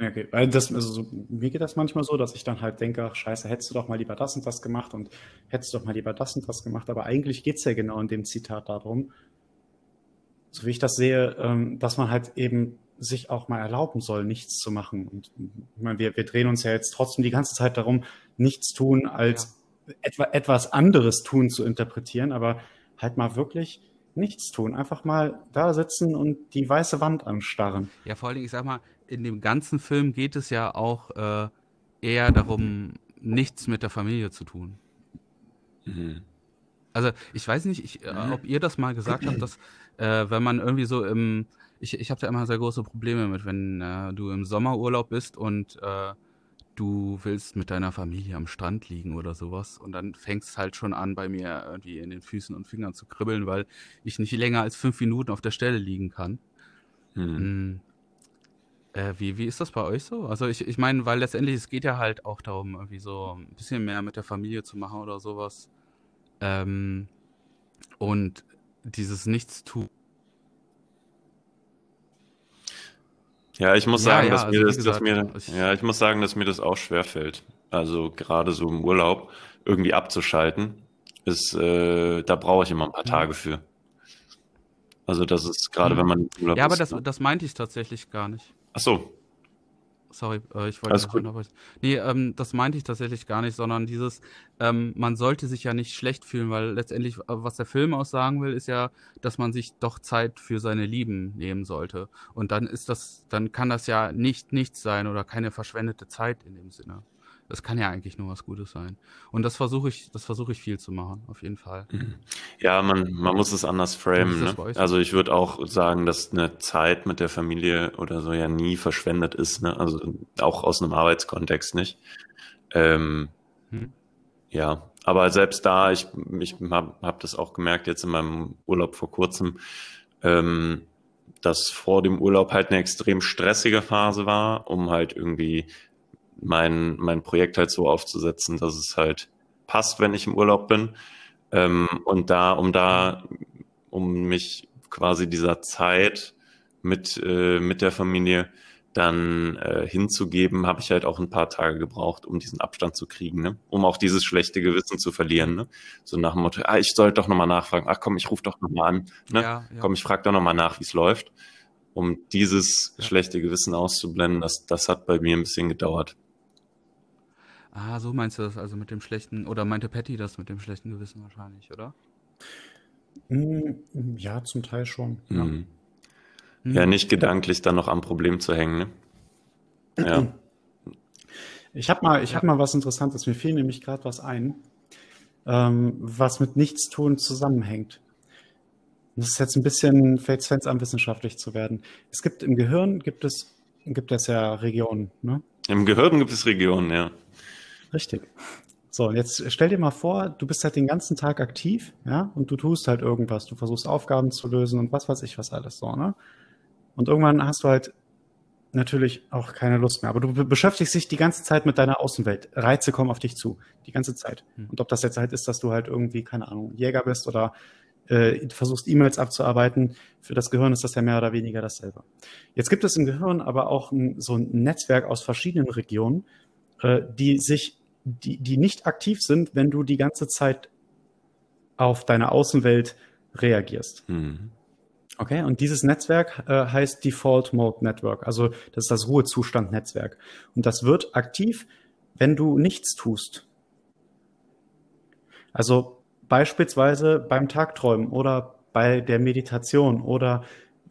Okay, weil das, also so, mir geht das manchmal so, dass ich dann halt denke, ach scheiße, hättest du doch mal lieber das und das gemacht und hättest du doch mal lieber das und das gemacht, aber eigentlich geht es ja genau in dem Zitat darum, so wie ich das sehe, ähm, dass man halt eben sich auch mal erlauben soll, nichts zu machen. Und ich meine, wir, wir drehen uns ja jetzt trotzdem die ganze Zeit darum, nichts tun als ja. Etwa, etwas anderes tun zu interpretieren, aber halt mal wirklich nichts tun. Einfach mal da sitzen und die weiße Wand anstarren. Ja, vor allem, ich sag mal, in dem ganzen Film geht es ja auch äh, eher darum, nichts mit der Familie zu tun. Mhm. Also ich weiß nicht, ich, äh, ob ihr das mal gesagt habt, dass äh, wenn man irgendwie so im ich, ich habe da immer sehr große Probleme mit, wenn äh, du im Sommerurlaub bist und äh, du willst mit deiner Familie am Strand liegen oder sowas und dann fängst es halt schon an, bei mir irgendwie in den Füßen und Fingern zu kribbeln, weil ich nicht länger als fünf Minuten auf der Stelle liegen kann. Hm. Hm. Äh, wie, wie ist das bei euch so? Also ich, ich meine, weil letztendlich es geht ja halt auch darum, irgendwie so ein bisschen mehr mit der Familie zu machen oder sowas. Ähm, und dieses Nichtstun Ja, ich muss sagen, ja, dass also mir das, gesagt, dass mir, ja, ich muss sagen, dass mir das auch schwerfällt. Also gerade so im Urlaub irgendwie abzuschalten, ist, äh, da brauche ich immer ein paar Tage für. Also das ist gerade, wenn man im Urlaub Ja, aber ist, das, das meinte ich tatsächlich gar nicht. Ach so, Sorry, äh, ich wollte Alles gut. Nee, ähm, das meinte ich tatsächlich gar nicht, sondern dieses, ähm, man sollte sich ja nicht schlecht fühlen, weil letztendlich, äh, was der Film auch sagen will, ist ja, dass man sich doch Zeit für seine Lieben nehmen sollte. Und dann ist das, dann kann das ja nicht nichts sein oder keine verschwendete Zeit in dem Sinne. Das kann ja eigentlich nur was Gutes sein. Und das versuche ich, das versuche ich viel zu machen, auf jeden Fall. Mhm. Ja, man, man muss es anders framen. Ne? Also ich würde auch sagen, dass eine Zeit mit der Familie oder so ja nie verschwendet ist. Ne? Also auch aus einem Arbeitskontext nicht. Ähm, hm. Ja, aber selbst da, ich, ich habe hab das auch gemerkt jetzt in meinem Urlaub vor kurzem, ähm, dass vor dem Urlaub halt eine extrem stressige Phase war, um halt irgendwie mein, mein Projekt halt so aufzusetzen, dass es halt passt, wenn ich im Urlaub bin. Ähm, und da, um da, um mich quasi dieser Zeit mit, äh, mit der Familie dann äh, hinzugeben, habe ich halt auch ein paar Tage gebraucht, um diesen Abstand zu kriegen, ne? um auch dieses schlechte Gewissen zu verlieren. Ne? So nach dem Motto, ah, ich sollte doch nochmal nachfragen, ach komm, ich rufe doch nochmal an, ne? Ja, ja. komm, ich frage doch nochmal nach, wie es läuft. Um dieses Ja. schlechte Gewissen auszublenden, das, das hat bei mir ein bisschen gedauert. Ah, so meinst du das also mit dem schlechten, oder meinte Patty das mit dem schlechten Gewissen wahrscheinlich, oder? Mm, Ja, zum Teil schon. Ja. Mhm. Hm. Ja, nicht gedanklich dann noch am Problem zu hängen. Ne? Ja. (clears throat) Ich habe mal, ich Ja. hab mal was Interessantes. Mir fiel nämlich gerade was ein, ähm, was mit Nichtstun zusammenhängt. Das ist jetzt ein bisschen, fängt es an, wissenschaftlich zu werden. Es gibt im Gehirn, gibt es, gibt es ja Regionen, ne? Im Gehirn gibt es Regionen, ja. Richtig. So, und jetzt stell dir mal vor, du bist halt den ganzen Tag aktiv, ja, und du tust halt irgendwas. Du versuchst Aufgaben zu lösen und was weiß ich was alles so, ne? Und irgendwann hast du halt natürlich auch keine Lust mehr. Aber du be- beschäftigst dich die ganze Zeit mit deiner Außenwelt. Reize kommen auf dich zu, die ganze Zeit. Hm. Und ob das jetzt halt ist, dass du halt irgendwie, keine Ahnung, Jäger bist oder äh, versuchst E-Mails abzuarbeiten, für das Gehirn ist das ja mehr oder weniger dasselbe. Jetzt gibt es im Gehirn aber auch ein, so ein Netzwerk aus verschiedenen Regionen, äh, die sich, die, die nicht aktiv sind, wenn du die ganze Zeit auf deine Außenwelt reagierst. Mhm. Okay, und dieses Netzwerk äh, heißt Default Mode Network, also das ist das Ruhezustand-Netzwerk. Und das wird aktiv, wenn du nichts tust. Also beispielsweise beim Tagträumen oder bei der Meditation oder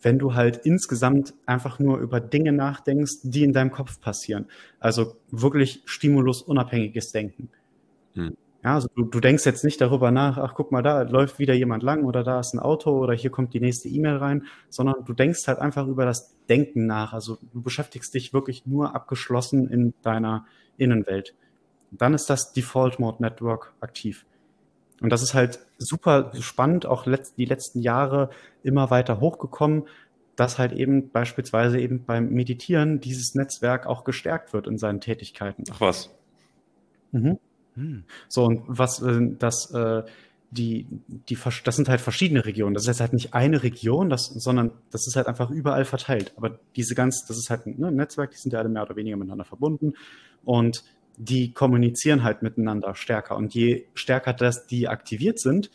wenn du halt insgesamt einfach nur über Dinge nachdenkst, die in deinem Kopf passieren. Also wirklich stimulusunabhängiges Denken. Hm. Ja, also du, du denkst jetzt nicht darüber nach, ach guck mal, da läuft wieder jemand lang oder da ist ein Auto oder hier kommt die nächste E-Mail rein, sondern du denkst halt einfach über das Denken nach. Also du beschäftigst dich wirklich nur abgeschlossen in deiner Innenwelt. Dann ist das Default Mode Network aktiv. Und das ist halt super spannend, auch letzt, die letzten Jahre immer weiter hochgekommen, dass halt eben beispielsweise eben beim Meditieren dieses Netzwerk auch gestärkt wird in seinen Tätigkeiten. Ach was. Mhm. Hm. So, und was äh, das, äh, die, die, das sind halt verschiedene Regionen. Das ist jetzt halt nicht eine Region, das, sondern das ist halt einfach überall verteilt. Aber diese ganz, das ist halt ein ne, Netzwerk, die sind ja alle mehr oder weniger miteinander verbunden und die kommunizieren halt miteinander stärker. Und je stärker das die aktiviert sind,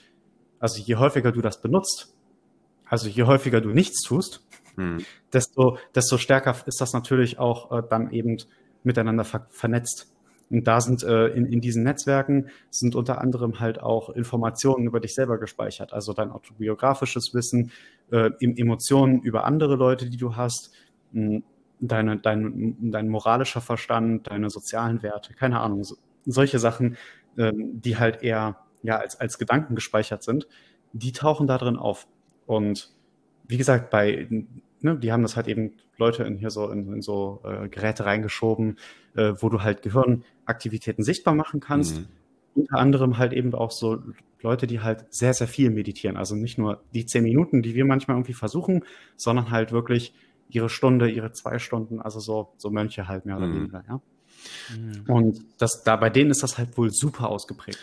also je häufiger du das benutzt, also je häufiger du nichts tust, Hm. desto, desto stärker ist das natürlich auch äh, dann eben miteinander ver vernetzt. Und da sind äh, in, in diesen Netzwerken sind unter anderem halt auch Informationen über dich selber gespeichert, also dein autobiografisches Wissen, äh, em- Emotionen über andere Leute, die du hast, mh, deine, dein, dein moralischer Verstand, deine sozialen Werte, keine Ahnung, so, solche Sachen, ähm, die halt eher ja als, als Gedanken gespeichert sind, die tauchen da drin auf. Und wie gesagt, bei, ne, die haben das halt eben Leute in hier so in, in so äh, Geräte reingeschoben, äh, wo du halt Gehirnaktivitäten sichtbar machen kannst. Mhm. Unter anderem halt eben auch so Leute, die halt sehr, sehr viel meditieren. Also nicht nur die zehn Minuten, die wir manchmal irgendwie versuchen, sondern halt wirklich ihre Stunde, ihre zwei Stunden, also so, so Mönche halt mehr oder Mhm. weniger, ja. Hm. Und das, da bei denen ist das halt wohl super ausgeprägt.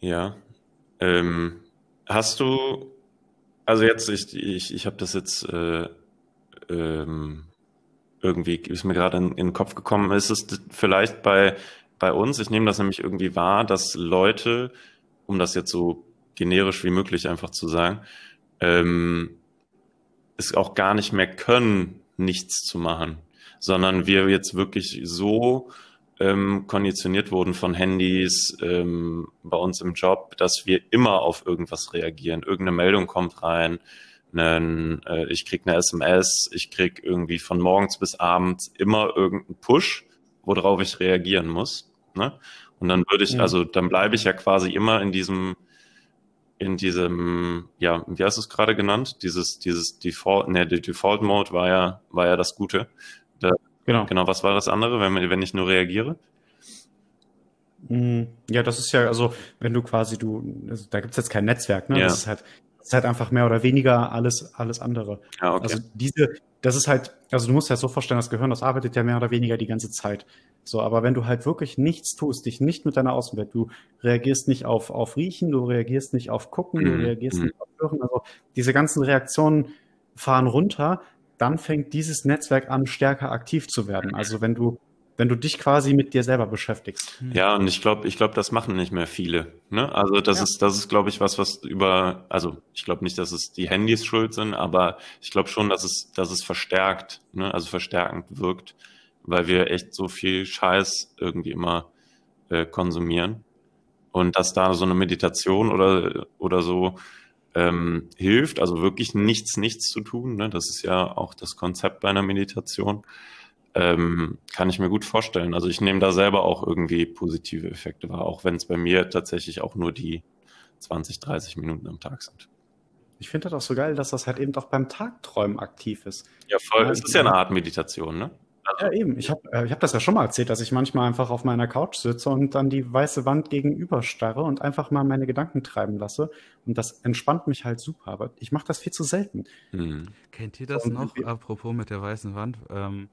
Ja. Ähm, hast du, also jetzt, ich, ich, ich habe das jetzt äh, ähm, irgendwie, ist mir gerade in, in den Kopf gekommen, ist es vielleicht bei, bei uns, ich nehme das nämlich irgendwie wahr, dass Leute, um das jetzt so generisch wie möglich einfach zu sagen, ähm, es auch gar nicht mehr können, nichts zu machen, sondern wir jetzt wirklich so ähm, konditioniert wurden von Handys ähm, bei uns im Job, dass wir immer auf irgendwas reagieren. Irgendeine Meldung kommt rein, einen, äh, ich krieg eine SMS, ich krieg irgendwie von morgens bis abends immer irgendeinen Push, worauf ich reagieren muss. Ne? Und dann würde ich, also dann bleibe ich ja quasi immer in diesem, in diesem, ja, wie hast du es gerade genannt? Dieses, dieses Default, ne, der Default Mode war ja, war ja das Gute. Genau. Genau, was war das andere, wenn, wenn ich nur reagiere? Mm, Ja, das ist ja, also wenn du quasi du, also da gibt's jetzt kein Netzwerk, ne? Ja. Das ist halt, das ist halt einfach mehr oder weniger alles, alles andere. Ja, okay. Also diese, das ist halt, also du musst ja so vorstellen, das Gehirn, das arbeitet ja mehr oder weniger die ganze Zeit. So, aber wenn du halt wirklich nichts tust, dich nicht mit deiner Außenwelt, du reagierst nicht auf, auf Riechen, du reagierst nicht auf Gucken, du Mhm, reagierst mhm. nicht auf Hören, also diese ganzen Reaktionen fahren runter, dann fängt dieses Netzwerk an, stärker aktiv zu werden. Also wenn du wenn du dich quasi mit dir selber beschäftigst. Hm. Ja, und ich glaube, ich glaube, das machen nicht mehr viele. Ne? Also das ja. ist, das ist, glaube ich, was, was über, also ich glaube nicht, dass es die Handys schuld sind, aber ich glaube schon, dass es, dass es verstärkt, ne? also verstärkend wirkt, weil wir echt so viel Scheiß irgendwie immer äh, konsumieren. Und dass da so eine Meditation oder, oder so ähm, hilft, also wirklich nichts, nichts zu tun. Ne? Das ist ja auch das Konzept bei einer Meditation ähm, kann ich mir gut vorstellen. Also ich nehme da selber auch irgendwie positive Effekte wahr, auch wenn es bei mir tatsächlich auch nur die 20, 30 Minuten am Tag sind. Ich finde das auch so geil, dass das halt eben doch beim Tagträumen aktiv ist. Ja, voll. Es ist ja eine Art Meditation, ne? Ja, eben. Ich habe äh, ich hab das ja schon mal erzählt, dass ich manchmal einfach auf meiner Couch sitze und dann die weiße Wand gegenüber starre und einfach mal meine Gedanken treiben lasse. Und das entspannt mich halt super. Aber ich mache das viel zu selten. Hm. Kennt ihr das und noch, apropos mit der weißen Wand? Ähm,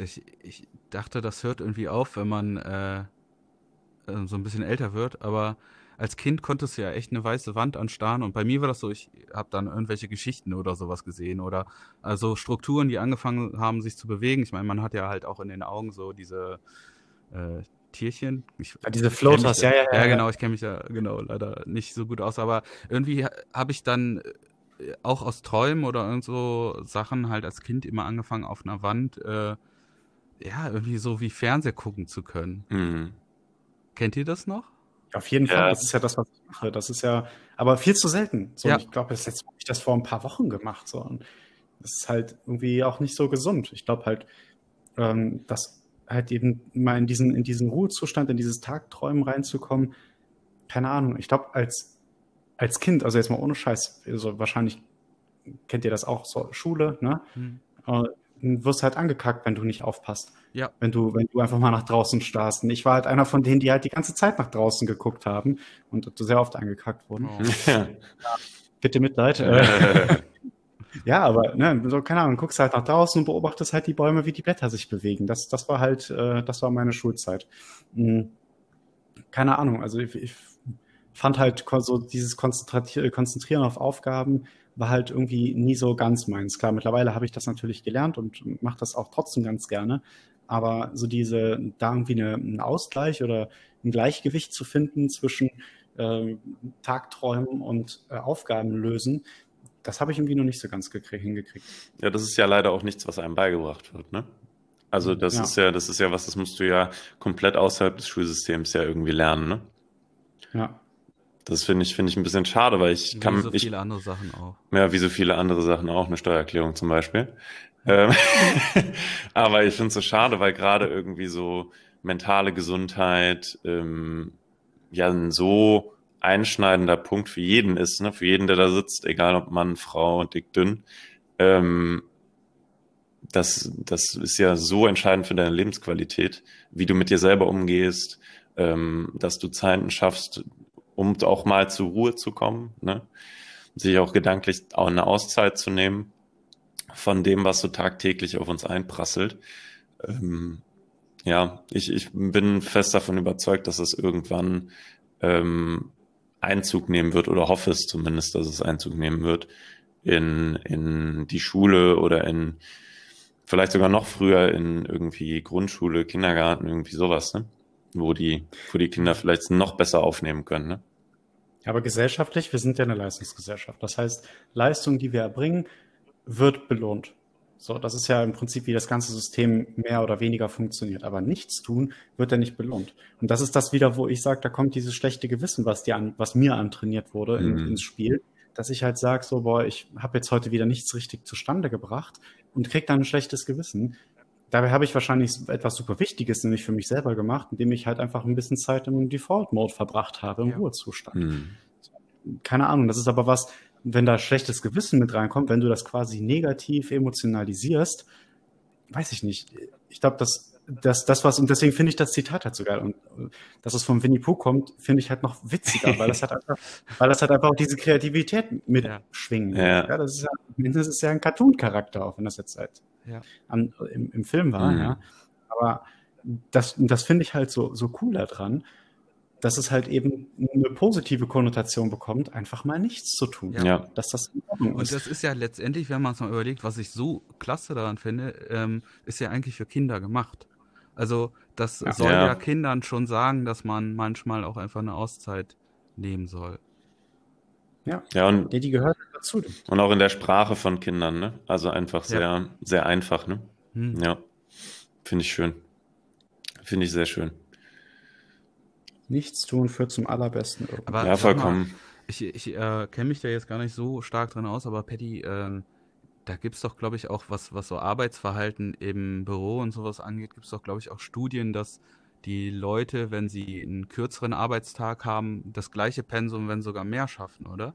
ich, ich dachte, das hört irgendwie auf, wenn man äh, äh, so ein bisschen älter wird, aber als Kind konntest du ja echt eine weiße Wand anstarren und bei mir war das so, ich habe dann irgendwelche Geschichten oder sowas gesehen oder also Strukturen, die angefangen haben, sich zu bewegen. Ich meine, man hat ja halt auch in den Augen so diese äh, Tierchen. Ich, ja, diese Floaters, ja, ja, ja. Ja, genau, ich kenne mich ja genau leider nicht so gut aus, aber irgendwie habe ich dann äh, auch aus Träumen oder irgend so Sachen halt als Kind immer angefangen auf einer Wand äh, ja, irgendwie so wie Fernseh gucken zu können. Mhm. Kennt ihr das noch? Auf jeden Fall, das ist ja das, was ich mache. Das ist ja, aber viel zu selten. So, ja. Ich glaube, jetzt habe ich das vor ein paar Wochen gemacht. So. Und das ist halt irgendwie auch nicht so gesund. Ich glaube halt, ähm, dass halt eben mal in diesen, in diesen Ruhezustand, in dieses Tagträumen reinzukommen, keine Ahnung. Ich glaube, als, als Kind, also jetzt mal ohne Scheiß, also wahrscheinlich kennt ihr das auch, so Schule, ne? Hm. Äh, wirst halt angekackt, wenn du nicht aufpasst. Ja. Wenn du, wenn du einfach mal nach draußen starrst. Und ich war halt einer von denen, die halt die ganze Zeit nach draußen geguckt haben und sehr oft angekackt wurden. Oh. (laughs) Ja. Bitte Mitleid. (laughs) ja, aber ne, so, keine Ahnung, guckst halt nach draußen und beobachtest halt die Bäume, wie die Blätter sich bewegen. Das, das war halt, äh, das war meine Schulzeit. Hm. Keine Ahnung, also ich, ich fand halt so dieses Konzentrieren auf Aufgaben war halt irgendwie nie so ganz meins. Klar, mittlerweile habe ich das natürlich gelernt und mache das auch trotzdem ganz gerne. Aber so diese, da irgendwie eine, einen Ausgleich oder ein Gleichgewicht zu finden zwischen äh, Tagträumen und äh, Aufgaben lösen, das habe ich irgendwie noch nicht so ganz hingekriegt. Ja, das ist ja leider auch nichts, was einem beigebracht wird, ne? Also das ja. ist ja, das ist ja was, das musst du ja komplett außerhalb des Schulsystems ja irgendwie lernen, ne? Ja. Das finde ich, finde ich ein bisschen schade, weil ich wie kann. Wie so ich, viele andere Sachen auch. Ja, wie so viele andere Sachen auch, eine Steuererklärung zum Beispiel. Ähm, (laughs) aber ich finde es so schade, weil gerade irgendwie so mentale Gesundheit ähm, ja ein so einschneidender Punkt für jeden ist, ne? für jeden, der da sitzt, egal ob Mann, Frau, dick, dünn. Ähm, das, das ist ja so entscheidend für deine Lebensqualität, wie du mit dir selber umgehst, ähm, dass du Zeiten schaffst, um auch mal zur Ruhe zu kommen, ne? sich auch gedanklich auch eine Auszeit zu nehmen von dem, was so tagtäglich auf uns einprasselt. Ähm, ja, ich, ich bin fest davon überzeugt, dass es irgendwann ähm, Einzug nehmen wird oder hoffe es zumindest, dass es Einzug nehmen wird in, in die Schule oder in vielleicht sogar noch früher in irgendwie Grundschule, Kindergarten, irgendwie sowas, ne? Wo die, wo die Kinder vielleicht noch besser aufnehmen können. Ne? Aber gesellschaftlich, wir sind ja eine Leistungsgesellschaft. Das heißt, Leistung, die wir erbringen, wird belohnt. So, das ist ja im Prinzip, wie das ganze System mehr oder weniger funktioniert. Aber nichts tun wird ja nicht belohnt. Und das ist das wieder, wo ich sage, da kommt dieses schlechte Gewissen, was, dir an, was mir antrainiert wurde in, mhm. ins Spiel, dass ich halt sage, so, boah, ich habe jetzt heute wieder nichts richtig zustande gebracht und krieg dann ein schlechtes Gewissen. Dabei habe ich wahrscheinlich etwas super Wichtiges nämlich für mich selber gemacht, indem ich halt einfach ein bisschen Zeit im Default-Mode verbracht habe, im ja. Ruhezustand. Mhm. Keine Ahnung, das ist aber was, wenn da schlechtes Gewissen mit reinkommt, wenn du das quasi negativ emotionalisierst, weiß ich nicht. Ich glaube, dass das, das was, und deswegen finde ich das Zitat halt so geil. Und dass es von Winnie Pooh kommt, finde ich halt noch witziger, weil das hat einfach, (laughs) weil das halt einfach auch diese Kreativität mitschwingen. Ja. ja. das ist ja, mindestens ist ja ein Cartoon-Charakter, auch wenn das jetzt halt ja. an, im, im Film war, mhm. ja. Aber das, das finde ich halt so, so cooler dran, dass es halt eben eine positive Konnotation bekommt, einfach mal nichts zu tun. Ja. Dass das in Ordnung ist. Und das ist ja letztendlich, wenn man es mal überlegt, was ich so klasse daran finde, ähm, ist ja eigentlich für Kinder gemacht. Also das ja. soll ja. ja Kindern schon sagen, dass man manchmal auch einfach eine Auszeit nehmen soll. Ja, ja und die, die gehört dazu. Und auch in der Sprache von Kindern, ne? Also einfach sehr, ja. sehr einfach, ne? Hm. Ja, finde ich schön. Finde ich sehr schön. Nichts tun führt zum allerbesten. Aber, ja, vollkommen. Mal, ich ich äh, kenne mich da jetzt gar nicht so stark drin aus, aber Patty, äh, da gibt es doch, glaube ich, auch was, was so Arbeitsverhalten im Büro und sowas angeht, gibt es doch, glaube ich, auch Studien, dass die Leute, wenn sie einen kürzeren Arbeitstag haben, das gleiche Pensum, wenn sogar mehr schaffen, oder?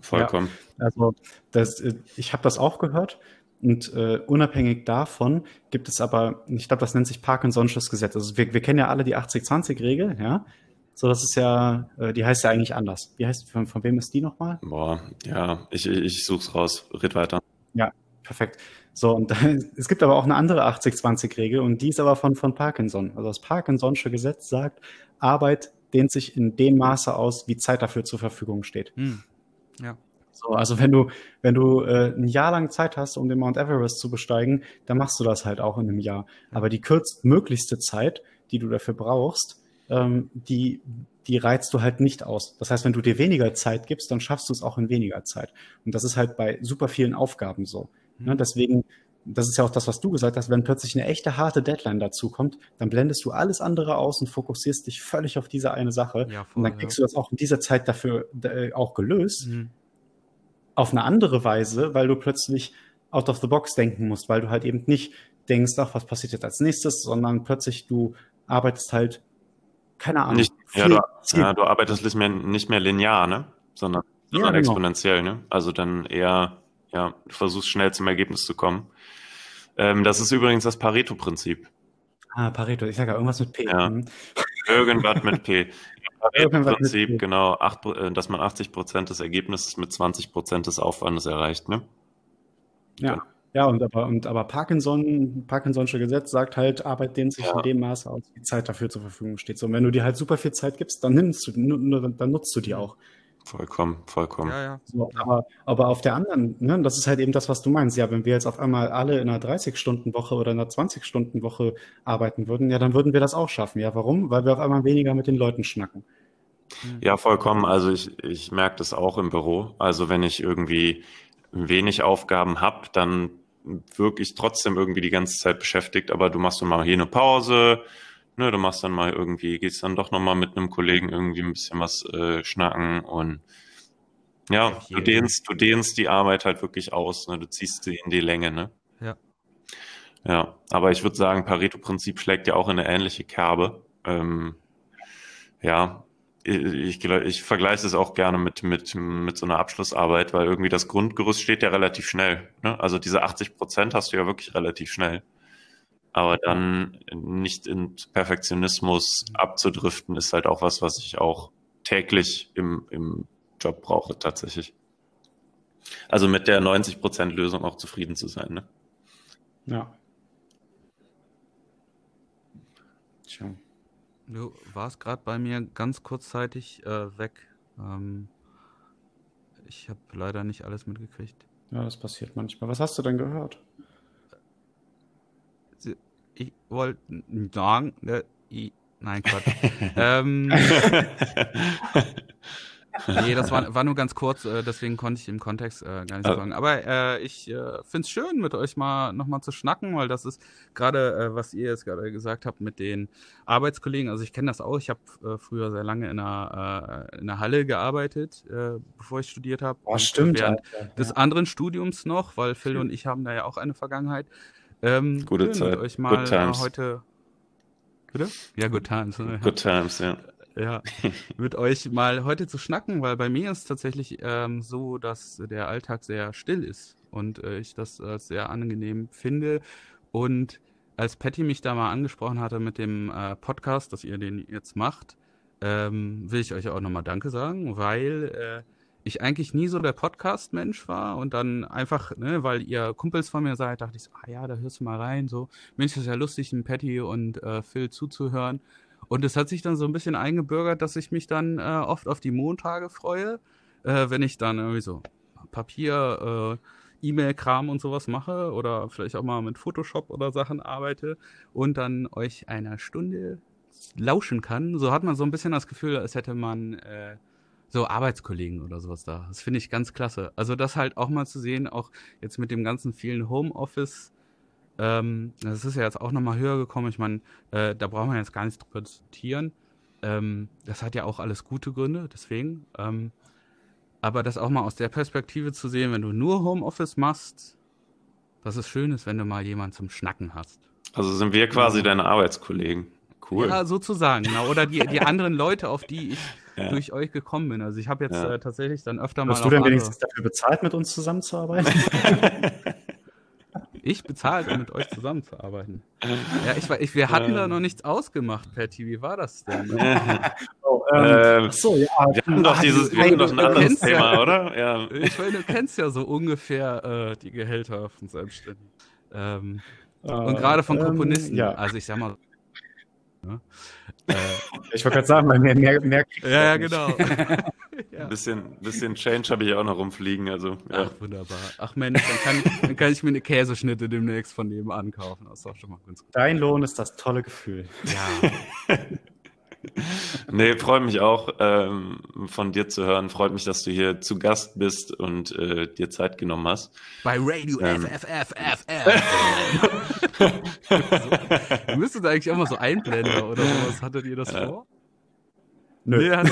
Vollkommen. Ja, also das, äh, ich habe das auch gehört. Und äh, unabhängig davon gibt es aber, ich glaube, das nennt sich Parkinson'sches Gesetz. Also wir, wir kennen ja alle die 80-20-Regel, ja. So, das ist ja, äh, die heißt ja eigentlich anders. Wie heißt, von, von wem ist die nochmal? Boah, ja, ich, ich such's raus. Red weiter. Ja, perfekt. So, und (laughs) es gibt aber auch eine andere 80-20-Regel und die ist aber von, von Parkinson. Also das Parkinson'sche Gesetz sagt, Arbeit dehnt sich in dem Maße aus, wie Zeit dafür zur Verfügung steht. Hm. Ja. So, also wenn du, wenn du äh, ein Jahr lang Zeit hast, um den Mount Everest zu besteigen, dann machst du das halt auch in einem Jahr. Aber die kürztmöglichste Zeit, die du dafür brauchst, ähm, die, die reizt du halt nicht aus. Das heißt, wenn du dir weniger Zeit gibst, dann schaffst du es auch in weniger Zeit. Und das ist halt bei super vielen Aufgaben so. Mhm. Ne? Deswegen, das ist ja auch das, was du gesagt hast, wenn plötzlich eine echte harte Deadline dazu kommt, dann blendest du alles andere aus und fokussierst dich völlig auf diese eine Sache. Ja, voll, und dann kriegst ja. du das auch in dieser Zeit dafür äh, auch gelöst. Mhm auf eine andere Weise, weil du plötzlich out of the box denken musst, weil du halt eben nicht denkst, ach, was passiert jetzt als nächstes, sondern plötzlich du arbeitest halt, keine Ahnung. Nicht, ja, du, ja, du, arbeitest nicht mehr, nicht mehr linear, ne? Sondern, sondern genau. exponentiell, ne? Also dann eher, ja, du versuchst schnell zum Ergebnis zu kommen. Ähm, das ist übrigens das Pareto-Prinzip. Ah, Pareto, ich sage ja irgendwas mit P. Ja. Mhm. Irgendwas mit P. (laughs) Im Prinzip, genau, acht, äh, dass man 80 Prozent des Ergebnisses mit 20 Prozent des Aufwandes erreicht, ne? Ja. Ja, und aber, und aber Parkinson, Parkinson'sche Gesetz sagt halt, Arbeit dehnt sich ja. in dem Maße aus, wie Zeit dafür zur Verfügung steht. So, und wenn du dir halt super viel Zeit gibst, dann nimmst du, dann nutzt du die auch. Vollkommen, vollkommen. Ja, ja. So, aber, aber auf der anderen, ne, das ist halt eben das, was du meinst. Ja, wenn wir jetzt auf einmal alle in einer 30-Stunden-Woche oder einer 20-Stunden-Woche arbeiten würden, ja, dann würden wir das auch schaffen. Ja, warum? Weil wir auf einmal weniger mit den Leuten schnacken. Ja, vollkommen. Also ich, ich merke das auch im Büro. Also wenn ich irgendwie wenig Aufgaben habe, dann wirke ich trotzdem irgendwie die ganze Zeit beschäftigt, aber du machst dann mal hier eine Pause, ne, du machst dann mal irgendwie, gehst dann doch nochmal mit einem Kollegen irgendwie ein bisschen was äh, schnacken und ja, du dehnst, du dehnst die Arbeit halt wirklich aus, ne? Du ziehst sie in die Länge, ne? Ja. Ja, aber ich würde sagen, Pareto-Prinzip schlägt ja auch in eine ähnliche Kerbe. Ähm, ja, ich, ich vergleiche es auch gerne mit, mit, mit so einer Abschlussarbeit, weil irgendwie das Grundgerüst steht ja relativ schnell. Ne? Also diese 80 Prozent hast du ja wirklich relativ schnell. Aber dann nicht in Perfektionismus abzudriften, ist halt auch was, was ich auch täglich im, im Job brauche, tatsächlich. Also mit der 90 Prozent Lösung auch zufrieden zu sein. Ne? Ja. Tja. Du warst gerade bei mir ganz kurzzeitig äh, weg. Ähm, ich habe leider nicht alles mitgekriegt. Ja, das passiert manchmal. Was hast du denn gehört? Ich wollte sagen, äh, ich, nein, Quatsch. (laughs) ähm, (laughs) nee, das war, war nur ganz kurz, äh, deswegen konnte ich im Kontext äh, gar nicht sagen. Aber äh, ich äh, finde es schön, mit euch mal nochmal zu schnacken, weil das ist gerade, äh, was ihr jetzt gerade gesagt habt mit den Arbeitskollegen. Also ich kenne das auch. Ich habe äh, früher sehr lange in einer, in einer Halle gearbeitet, bevor ich studiert habe. Oh, stimmt. Während Alter, des anderen Studiums noch, weil Phil und ich haben da ja auch eine Vergangenheit. Ähm, Gute Zeit. Euch mal äh, heute. Bitte? Ja, Good Times. Ne? Good Times, ja (laughs) ja, mit euch mal heute zu schnacken, weil bei mir ist es tatsächlich ähm, so, dass der Alltag sehr still ist und äh, ich das äh, sehr angenehm finde. Und als Patty mich da mal angesprochen hatte mit dem äh, Podcast, dass ihr den jetzt macht, ähm, will ich euch auch nochmal Danke sagen, weil äh, ich eigentlich nie so der Podcast-Mensch war und dann einfach, ne, weil ihr Kumpels von mir seid, dachte ich so, ah ja, da hörst du mal rein, so. Mensch, ist ja lustig, ein Patty und äh, Phil zuzuhören. Und es hat sich dann so ein bisschen eingebürgert, dass ich mich dann äh, oft auf die Montage freue, äh, wenn ich dann irgendwie so Papier, äh, E-Mail-Kram und sowas mache oder vielleicht auch mal mit Photoshop oder Sachen arbeite und dann euch einer Stunde lauschen kann. So hat man so ein bisschen das Gefühl, als hätte man äh, so Arbeitskollegen oder sowas da. Das finde ich ganz klasse. Also das halt auch mal zu sehen, auch jetzt mit dem ganzen vielen Homeoffice. Ähm, das ist ja jetzt auch nochmal höher gekommen. Ich meine, äh, da braucht man jetzt gar nicht drüber diskutieren. Ähm, das hat ja auch alles gute Gründe, deswegen. Ähm, aber das auch mal aus der Perspektive zu sehen, wenn du nur Homeoffice machst, dass es schön ist, wenn du mal jemanden zum Schnacken hast. Also sind wir quasi deine Arbeitskollegen. Cool. Ja, sozusagen, genau. Oder die, die anderen Leute, auf die ich (laughs) ja. durch euch gekommen bin. Also ich habe jetzt Ja. äh, tatsächlich dann öfter mal. Hast du denn wenigstens dafür bezahlt, mit uns zusammenzuarbeiten? (laughs) Ich bezahlt, um mit euch zusammenzuarbeiten. (laughs) Ja, ich, war- ich, wir hatten da Ähm. noch nichts ausgemacht, Patty. Wie war das denn? oh, Ähm, ach so, ja. Wir haben doch Ah, dieses, die- wir haben doch ein du anderes kennst ja- Thema, oder? Ja. Ich meine, du kennst ja so ungefähr äh, die Gehälter von Selbstständigen. Ähm, und gerade von ähm, Komponisten. Ja, Also ich sag mal. Ne? Äh, ich wollte gerade sagen, weil mehr, mehr, mehr ja, ja, auch genau. (laughs) ja. Ein bisschen, bisschen Change habe ich auch noch rumfliegen. Also, ja. Ach, wunderbar. Ach Mensch, dann kann, dann kann ich mir eine Käseschnitte demnächst von nebenan kaufen. Das ist doch schon mal ganz gut. Dein Lohn ist das tolle Gefühl. Ja, (laughs) Nee, freut mich auch, ähm, von dir zu hören. Freut mich, dass du hier zu Gast bist und äh, dir Zeit genommen hast. bei Radio Ähm. FFFFF. Du müsstet eigentlich auch mal so Einblender oder sowas. Hattet ihr das Ja. vor? Nö. Nee,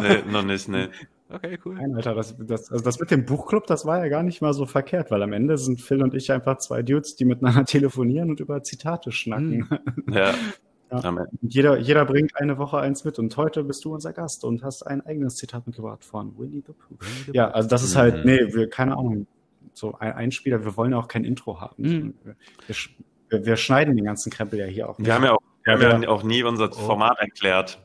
nee, noch nicht, nee. Okay, cool. Nein, Alter, das, das, also das mit dem Buchclub, das war ja gar nicht mal so verkehrt, weil am Ende sind Phil und ich einfach zwei Dudes, die miteinander (laughs) telefonieren und über Zitate schnacken. Ja. Ja. Am Ende. Und jeder, jeder bringt eine Woche eins mit und heute bist du unser Gast und hast ein eigenes Zitat mitgebracht von Winnie the Pooh. Ja, also das ist halt, Mhm. nee, wir, keine Ahnung, so ein Einspieler, wir wollen ja auch kein Intro haben. Mhm. Wir, wir, wir, schneiden den ganzen Krempel ja hier auch. Wir haben ja auch, wir haben Ja. ja auch nie unser Oh. Format erklärt.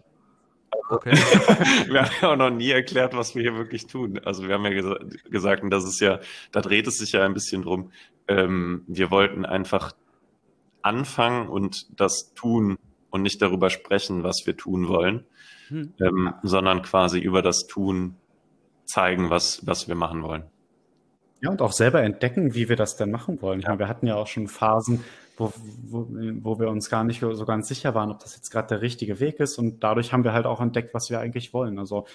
Okay. (laughs) Wir haben ja auch noch nie erklärt, was wir hier wirklich tun. Also wir haben ja gesa gesagt, und das ist ja, da dreht es sich ja ein bisschen drum. Ähm, wir wollten einfach anfangen und das tun und nicht darüber sprechen, was wir tun wollen, Hm. ähm, sondern quasi über das Tun zeigen, was, was wir machen wollen. Ja, und auch selber entdecken, wie wir das denn machen wollen. Ich meine, wir hatten ja auch schon Phasen, wo, wo, wo wir uns gar nicht so ganz sicher waren, ob das jetzt gerade der richtige Weg ist. Und dadurch haben wir halt auch entdeckt, was wir eigentlich wollen. Also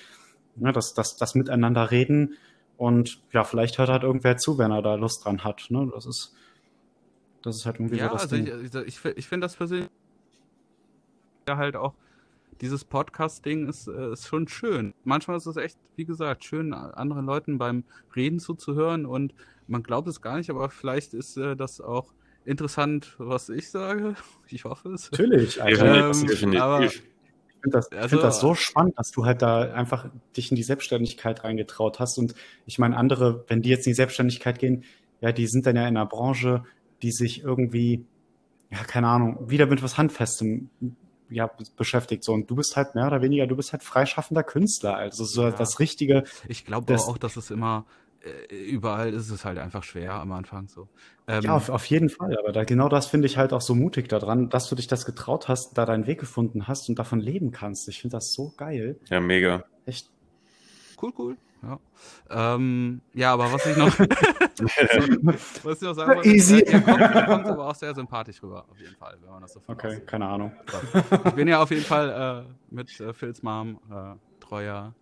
ne, das, das, das Miteinander reden und ja, vielleicht hört halt irgendwer zu, wenn er da Lust dran hat. Ne? Das ist, das ist halt irgendwie Ja, so das also Ding. ich, ich, ich, ich finde das persönlich ja halt auch, dieses Podcast-Ding ist, äh, ist schon schön. Manchmal ist es echt, wie gesagt, schön, anderen Leuten beim Reden zuzuhören und man glaubt es gar nicht, aber vielleicht ist äh, das auch interessant, was ich sage. (laughs) Ich hoffe es. Natürlich, Alter. Definitiv. Ähm, aber-. Ich finde das, Also- find das so spannend, dass du halt da einfach dich in die Selbstständigkeit reingetraut hast. Und ich meine, andere, wenn die jetzt in die Selbstständigkeit gehen, ja, die sind dann ja in einer Branche, die sich irgendwie, ja, keine Ahnung, wieder mit was Handfestem ja, beschäftigt. So, und du bist halt mehr oder weniger, du bist halt freischaffender Künstler. Also so Ja. das Richtige. Ich glaube Das- auch, dass es immer, äh, überall ist es halt einfach schwer am Anfang so. Ähm, Ja, auf, auf jeden Fall. Aber da, genau das finde ich halt auch so mutig daran, dass du dich das getraut hast, da deinen Weg gefunden hast und davon leben kannst. Ich finde das so geil. Ja, mega. Echt. Cool, cool. Ja. Ähm, ja, aber was ich noch, (laughs) was ich noch sagen wollte, Easy. äh, ihr, kommt, ihr kommt aber auch sehr sympathisch rüber, auf jeden Fall, wenn man das so Okay, aussieht. keine Ahnung. Ich bin ja auf jeden Fall äh, mit äh, Phils Mom äh, treuer.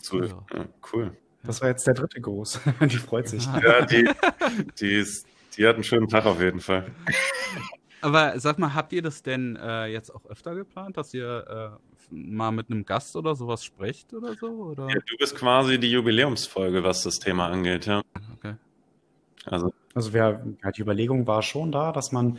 So, Ja. ja, cool. Das war jetzt der dritte Gruß. (laughs) Die freut sich. Ja, die, die, ist, die hat einen schönen Tag auf jeden Fall. Aber sag mal, habt ihr das denn äh, jetzt auch öfter geplant, dass ihr äh, mal mit einem Gast oder sowas sprecht oder so? Oder? Ja, du bist quasi die Jubiläumsfolge, was das Thema angeht, ja. Okay. Also, Also wer, ja, die Überlegung war schon da, dass man,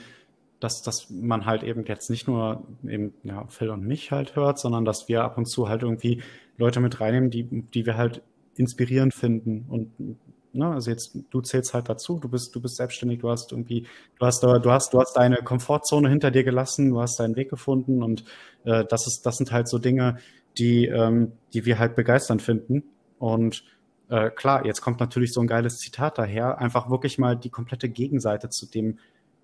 dass, dass man halt eben jetzt nicht nur eben, ja, Phil und mich halt hört, sondern dass wir ab und zu halt irgendwie Leute mit reinnehmen, die, die wir halt inspirierend finden. Und ne, also jetzt, du zählst halt dazu, du bist, du bist selbstständig, du hast irgendwie, du hast, du hast, du hast deine Komfortzone hinter dir gelassen, du hast deinen Weg gefunden und äh, das ist, das sind halt so Dinge, die, ähm, die wir halt begeisternd finden. Und äh, klar, jetzt kommt natürlich so ein geiles Zitat daher, einfach wirklich mal die komplette Gegenseite zu dem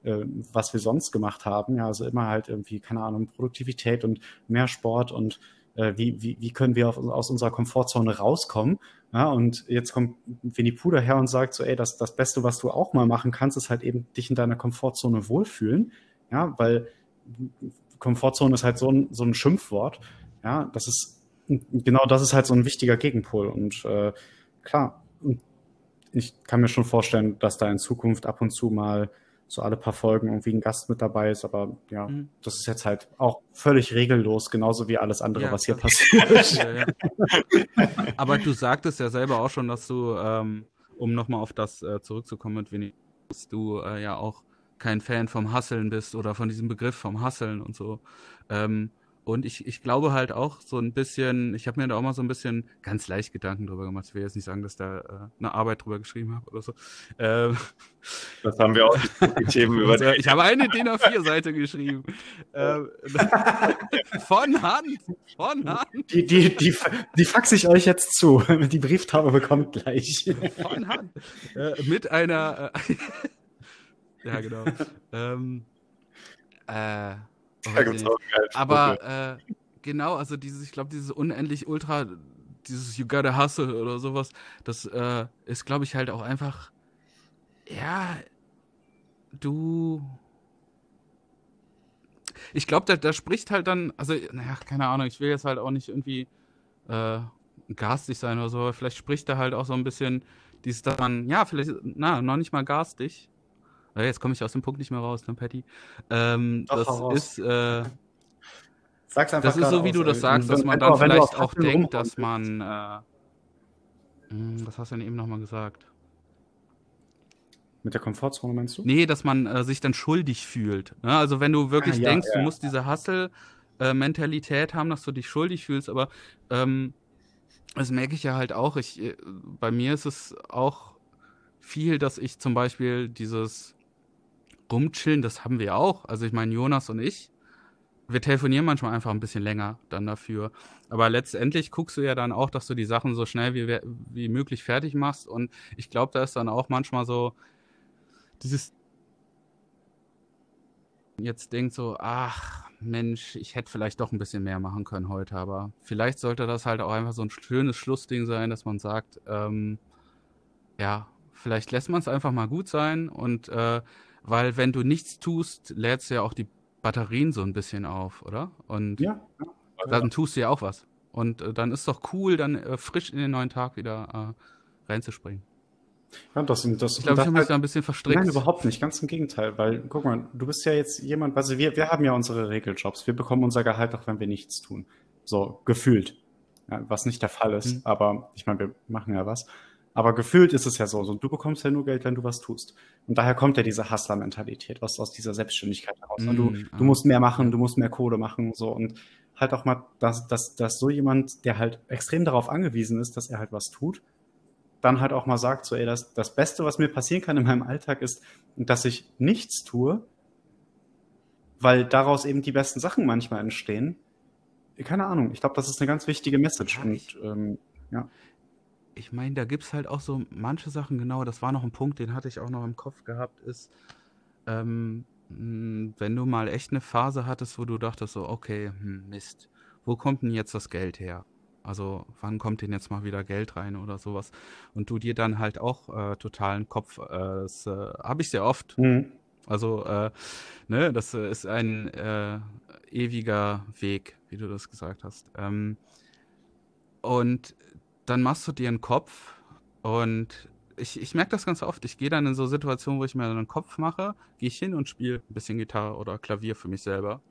äh, was wir sonst gemacht haben. Ja, also immer halt irgendwie, keine Ahnung, Produktivität und mehr Sport und äh, wie, wie, wie können wir auf, aus unserer Komfortzone rauskommen. Ja, und jetzt kommt Winnie Pooh daher und sagt so, ey, das, das Beste, was du auch mal machen kannst, ist halt eben dich in deiner Komfortzone wohlfühlen. Ja, weil Komfortzone ist halt so ein, so ein Schimpfwort. Ja, das ist, genau das ist halt so ein wichtiger Gegenpol. Und äh, klar, ich kann mir schon vorstellen, dass da in Zukunft ab und zu mal so alle paar Folgen irgendwie ein Gast mit dabei ist, aber ja, mhm. das ist jetzt halt auch völlig regellos, genauso wie alles andere, ja, was hier (laughs) passiert. Ja, ja. aber du sagtest ja selber auch schon, dass du, ähm, um nochmal auf das äh, zurückzukommen, mit Winnie, dass du äh, ja auch kein Fan vom Hasseln bist oder von diesem Begriff vom Hasseln und so. Ähm, und ich, ich glaube halt auch so ein bisschen, ich habe mir da auch mal so ein bisschen ganz leicht Gedanken drüber gemacht. Ich will jetzt nicht sagen, dass da äh, eine Arbeit drüber geschrieben habe oder so. Ähm, das haben wir auch die Themen über. (laughs) Also, ich habe eine DIN A4-Seite geschrieben. Ähm, (laughs) von Hand. Von Hand. Die, die, die, die faxe ich euch jetzt zu. (laughs) Die Brieftaube bekommt gleich. Von Hand. Äh, mit einer. Äh, ja, genau. ähm, äh, aber äh, genau, also dieses, ich glaube, dieses unendlich ultra, dieses You gotta hustle oder sowas, das äh, ist, glaube ich, halt auch einfach, ja, du. Ich glaube, da, da spricht halt dann, also, naja, keine Ahnung, ich will jetzt halt auch nicht irgendwie äh, garstig sein oder so, aber vielleicht spricht da halt auch so ein bisschen dieses dann, ja, vielleicht, na, noch nicht mal garstig, Jetzt komme ich aus dem Punkt nicht mehr raus, ne, Patty? Ähm, Doch, das ist, äh, Sag's einfach das ist so, wie du das sagst, dass man dann vielleicht auch denkt, dass man, äh, hm, was hast du denn eben nochmal gesagt? Mit der Komfortzone meinst du? Nee, dass man äh, sich dann schuldig fühlt. Ne? Also wenn du wirklich ah, ja, denkst, ja. du musst diese Hustle-Mentalität haben, dass du dich schuldig fühlst, aber ähm, das merke ich ja halt auch. Ich, äh, bei mir ist es auch viel, dass ich zum Beispiel dieses rumchillen, das haben wir auch. Also ich meine, Jonas und ich, wir telefonieren manchmal einfach ein bisschen länger dann dafür. Aber letztendlich guckst du ja dann auch, dass du die Sachen so schnell wie, wie möglich fertig machst. Und ich glaube, da ist dann auch manchmal so dieses jetzt denkt so, ach Mensch, ich hätte vielleicht doch ein bisschen mehr machen können heute, aber vielleicht sollte das halt auch einfach so ein schönes Schlussding sein, dass man sagt, ähm, ja, vielleicht lässt man es einfach mal gut sein und äh, weil wenn du nichts tust, lädst du ja auch die Batterien so ein bisschen auf, oder? Und ja. ja. dann tust du ja auch was. Und äh, dann ist doch cool, dann äh, frisch in den neuen Tag wieder äh, reinzuspringen. Ja, das, das, ich glaube, ich habe mich da ein bisschen verstrickt. Nein, überhaupt nicht. Ganz im Gegenteil. Weil, guck mal, du bist ja jetzt jemand, also wir, wir haben ja unsere Regeljobs. Wir bekommen unser Gehalt auch, wenn wir nichts tun. So, gefühlt. Ja, was nicht der Fall ist. Mhm. Aber ich meine, wir machen ja was. Aber gefühlt ist es ja so. so. Du bekommst ja nur Geld, wenn du was tust. Und daher kommt ja diese Hustler-Mentalität aus, aus dieser Selbstständigkeit heraus. Mm, du, du musst mehr machen, du musst mehr Kohle machen, so. Und halt auch mal, dass, dass, dass so jemand, der halt extrem darauf angewiesen ist, dass er halt was tut, dann halt auch mal sagt, so, ey, das, das Beste, was mir passieren kann in meinem Alltag ist, dass ich nichts tue, weil daraus eben die besten Sachen manchmal entstehen. Keine Ahnung. Ich glaube, das ist eine ganz wichtige Message. Und ähm, ja ich meine, da gibt es halt auch so manche Sachen, genau, das war noch ein Punkt, den hatte ich auch noch im Kopf gehabt, ist, ähm, hm, wenn du mal echt eine Phase hattest, wo du dachtest so, okay, hm, Mist, wo kommt denn jetzt das Geld her? Also wann kommt denn jetzt mal wieder Geld rein oder sowas? Und du dir dann halt auch äh, totalen Kopf, äh, das äh, habe ich sehr oft. Mhm. Also, äh, ne, das ist ein äh, ewiger Weg, wie du das gesagt hast. Ähm, und dann machst du dir einen Kopf und ich, ich merke das ganz oft. Ich gehe dann in so Situationen, wo ich mir einen Kopf mache, gehe ich hin und spiele ein bisschen Gitarre oder Klavier für mich selber.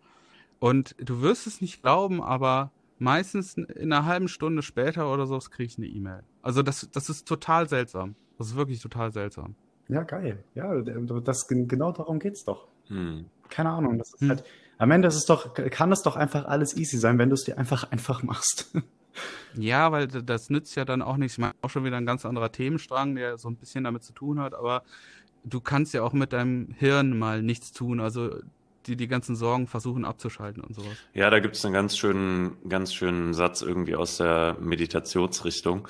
Und du wirst es nicht glauben, aber meistens in einer halben Stunde später oder so kriege ich eine E-Mail. Also das, das ist total seltsam. Das ist wirklich total seltsam. Ja, geil. Ja, das, genau darum geht es doch. Hm. Keine Ahnung. Das ist hm. halt, am Ende ist es doch, kann es doch einfach alles easy sein, wenn du es dir einfach einfach machst. (laughs) Ja, weil das nützt ja dann auch nichts. Ich meine, auch schon wieder ein ganz anderer Themenstrang, der so ein bisschen damit zu tun hat, aber du kannst ja auch mit deinem Hirn mal nichts tun, also die die ganzen Sorgen versuchen abzuschalten und sowas. Ja, da gibt es einen ganz schönen, ganz schönen Satz irgendwie aus der Meditationsrichtung.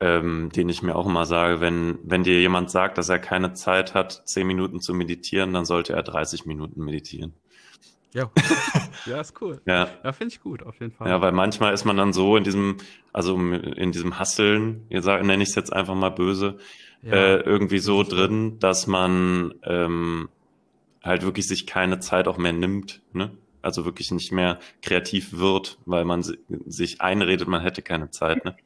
ähm, den ich mir auch immer sage, wenn, wenn dir jemand sagt, dass er keine Zeit hat, zehn Minuten zu meditieren, dann sollte er 30 Minuten meditieren. Ja, (laughs) ja ist cool. Ja, Ja, finde ich gut, auf jeden Fall. ja, weil manchmal ist man dann so in diesem, also in diesem Hasseln, ihr sagt, nenne ich es jetzt einfach mal böse, Ja. äh, irgendwie so drin, dass man ähm, halt wirklich sich keine Zeit auch mehr nimmt, ne? Also wirklich nicht mehr kreativ wird, weil man si- sich einredet, man hätte keine Zeit, ne?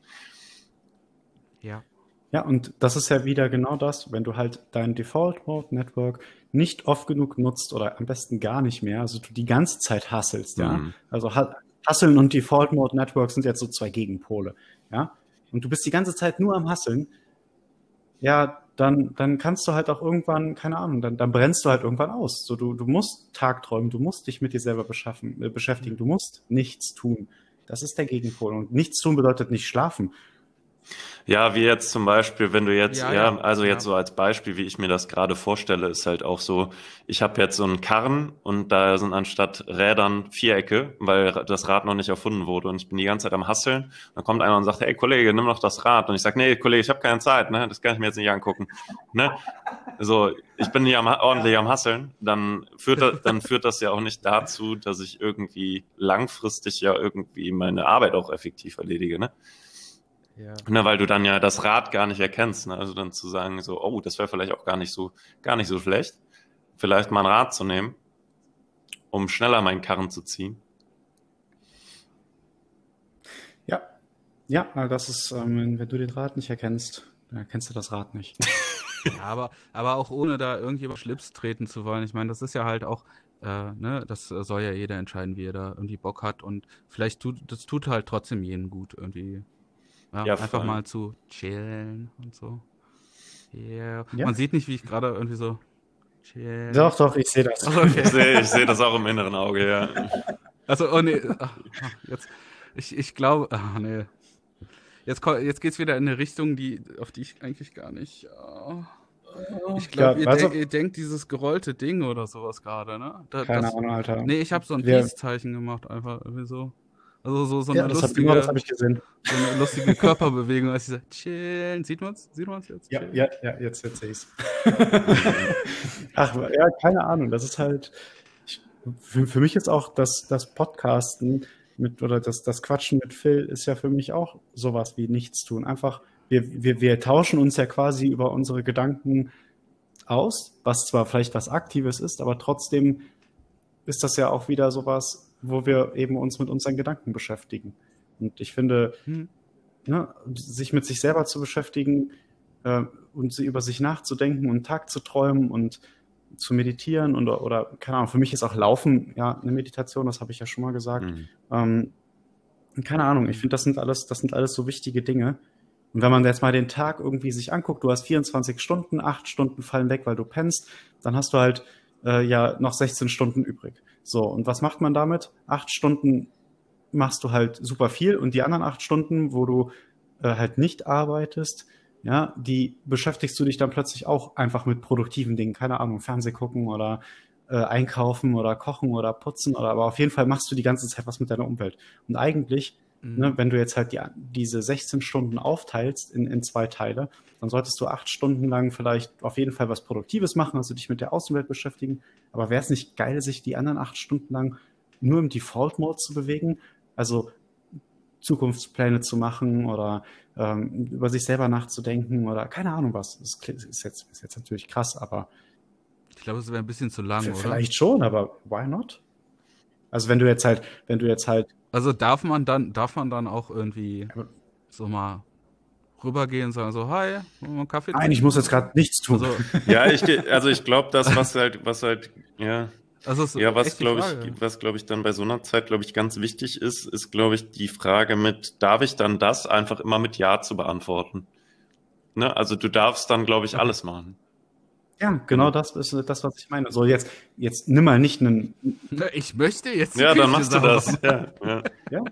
ja. Ja, und das ist ja wieder genau das, wenn du halt dein Default Mode Network nicht oft genug nutzt oder am besten gar nicht mehr, also du die ganze Zeit hasselst, ja. Mhm. Also Ha- Hasseln und Default Mode Network sind jetzt so zwei Gegenpole, ja. Und du bist die ganze Zeit nur am Hasseln, ja, dann, dann kannst du halt auch irgendwann, keine Ahnung, dann, dann brennst du halt irgendwann aus. So, du, du musst tagträumen, du musst dich mit dir selber beschaffen, äh, beschäftigen, du musst nichts tun. Das ist der Gegenpol. Und nichts tun bedeutet nicht schlafen. Ja, wie jetzt zum Beispiel, wenn du jetzt, Ja, ja, ja, also jetzt ja. so als Beispiel, wie ich mir das gerade vorstelle, ist halt auch so, ich habe jetzt so einen Karren und da sind anstatt Rädern Vierecke, weil das Rad noch nicht erfunden wurde und ich bin die ganze Zeit am Hasseln. Dann kommt einer und sagt, hey Kollege, nimm doch das Rad. Und ich sage, nee, Kollege, ich habe keine Zeit, ne? Das kann ich mir jetzt nicht angucken. Ne? So, ich bin hier am, ordentlich am Hasseln, dann führt, das, dann führt das ja auch nicht dazu, dass ich irgendwie langfristig ja irgendwie meine Arbeit auch effektiv erledige, ne? Ja. Ne, weil du dann ja das Rad gar nicht erkennst. Ne? Also dann zu sagen, so, oh, das wäre vielleicht auch gar nicht so, gar nicht so schlecht, vielleicht mal ein Rad zu nehmen, um schneller meinen Karren zu ziehen. Ja, ja, das ist, ähm, wenn du den Rad nicht erkennst, dann erkennst du das Rad nicht. (laughs) Ja, aber, aber auch ohne da irgendjemand Schlips treten zu wollen. Ich meine, das ist ja halt auch, äh, ne, das soll ja jeder entscheiden, wie er da irgendwie Bock hat. Und vielleicht tut, das tut halt trotzdem jedem gut, irgendwie. Ja, Ja, einfach voll. mal zu chillen und so. Yeah. Ja. Man sieht nicht, wie ich gerade irgendwie so chill. Doch, doch, ich sehe das. Achso, okay. Ich sehe ich seh das auch im inneren Auge, ja. Also, oh nee, ach, ach, jetzt, ich, ich glaube, ach nee. Jetzt, jetzt geht's wieder in eine Richtung, die, auf die ich eigentlich gar nicht. äh, ich glaube, Ja, ihr, also- denk, ihr denkt dieses gerollte Ding oder sowas gerade, ne? Da, Keine das, Ahnung, Alter. Nee, ich habe so ein Peace-Zeichen gemacht, einfach irgendwie so. Also so, so ja, eine das hab, lustige, genau das habe ich gesehen. so eine lustige Körperbewegung, als ich sage, chillen. Sieht man's? Sieht man's jetzt? Ja, ja, ja, jetzt, jetzt sehe ich's. (laughs) Ach, ja, keine Ahnung. Das ist halt, ich, für, für mich ist auch das, das Podcasten mit, oder das, das Quatschen mit Phil ist ja für mich auch sowas wie nichts tun. Einfach, wir, wir, wir tauschen uns ja quasi über unsere Gedanken aus, was zwar vielleicht was Aktives ist, aber trotzdem ist das ja auch wieder sowas, wo wir eben uns mit unseren Gedanken beschäftigen. Und ich finde, Hm. ne, sich mit sich selber zu beschäftigen äh, und sie über sich nachzudenken und Tag zu träumen und zu meditieren und, oder, keine Ahnung, für mich ist auch Laufen ja eine Meditation, das habe ich ja schon mal gesagt. Mhm. Ähm, keine Ahnung, ich finde, das sind alles, das sind alles so wichtige Dinge. Und wenn man jetzt mal den Tag irgendwie sich anguckt, du hast 24 Stunden, 8 Stunden fallen weg, weil du pennst, dann hast du halt äh, ja noch 16 Stunden übrig. So, und was macht man damit? Acht Stunden machst du halt super viel und die anderen acht Stunden, wo du äh, halt nicht arbeitest, ja, die beschäftigst du dich dann plötzlich auch einfach mit produktiven Dingen, keine Ahnung, Fernseh gucken oder äh, einkaufen oder kochen oder putzen oder aber auf jeden Fall machst du die ganze Zeit was mit deiner Umwelt. Und eigentlich Mhm. Ne, wenn du jetzt halt die, diese 16 Stunden aufteilst in, in zwei Teile, dann solltest du acht Stunden lang vielleicht auf jeden Fall was Produktives machen, also dich mit der Außenwelt beschäftigen. Aber wäre es nicht geil, sich die anderen acht Stunden lang nur im Default-Mode zu bewegen? Also Zukunftspläne zu machen oder ähm, über sich selber nachzudenken oder keine Ahnung was. Das ist jetzt, ist jetzt natürlich krass, aber Ich glaube, es wäre ein bisschen zu lang, v- oder? vielleicht schon, aber why not? Also wenn du jetzt halt, wenn du jetzt halt Also darf man dann, darf man dann auch irgendwie so mal rübergehen und sagen so, hi, wollen wir einen Kaffee Nein, ich muss jetzt gerade nichts tun. Also, (laughs) Ja, ich, also ich glaube, das, was halt, was halt, ja, also ja, was glaube ich, was glaube ich dann bei so einer Zeit, glaube ich, ganz wichtig ist, ist, glaube ich, die Frage mit, darf ich dann das einfach immer mit Ja zu beantworten? Ne? Also du darfst dann, glaube ich, Okay. alles machen. Ja, genau das ist das, was ich meine. So, jetzt, jetzt nimm mal nicht einen, Ich möchte jetzt Ja, dann machst du das. Ja, ja.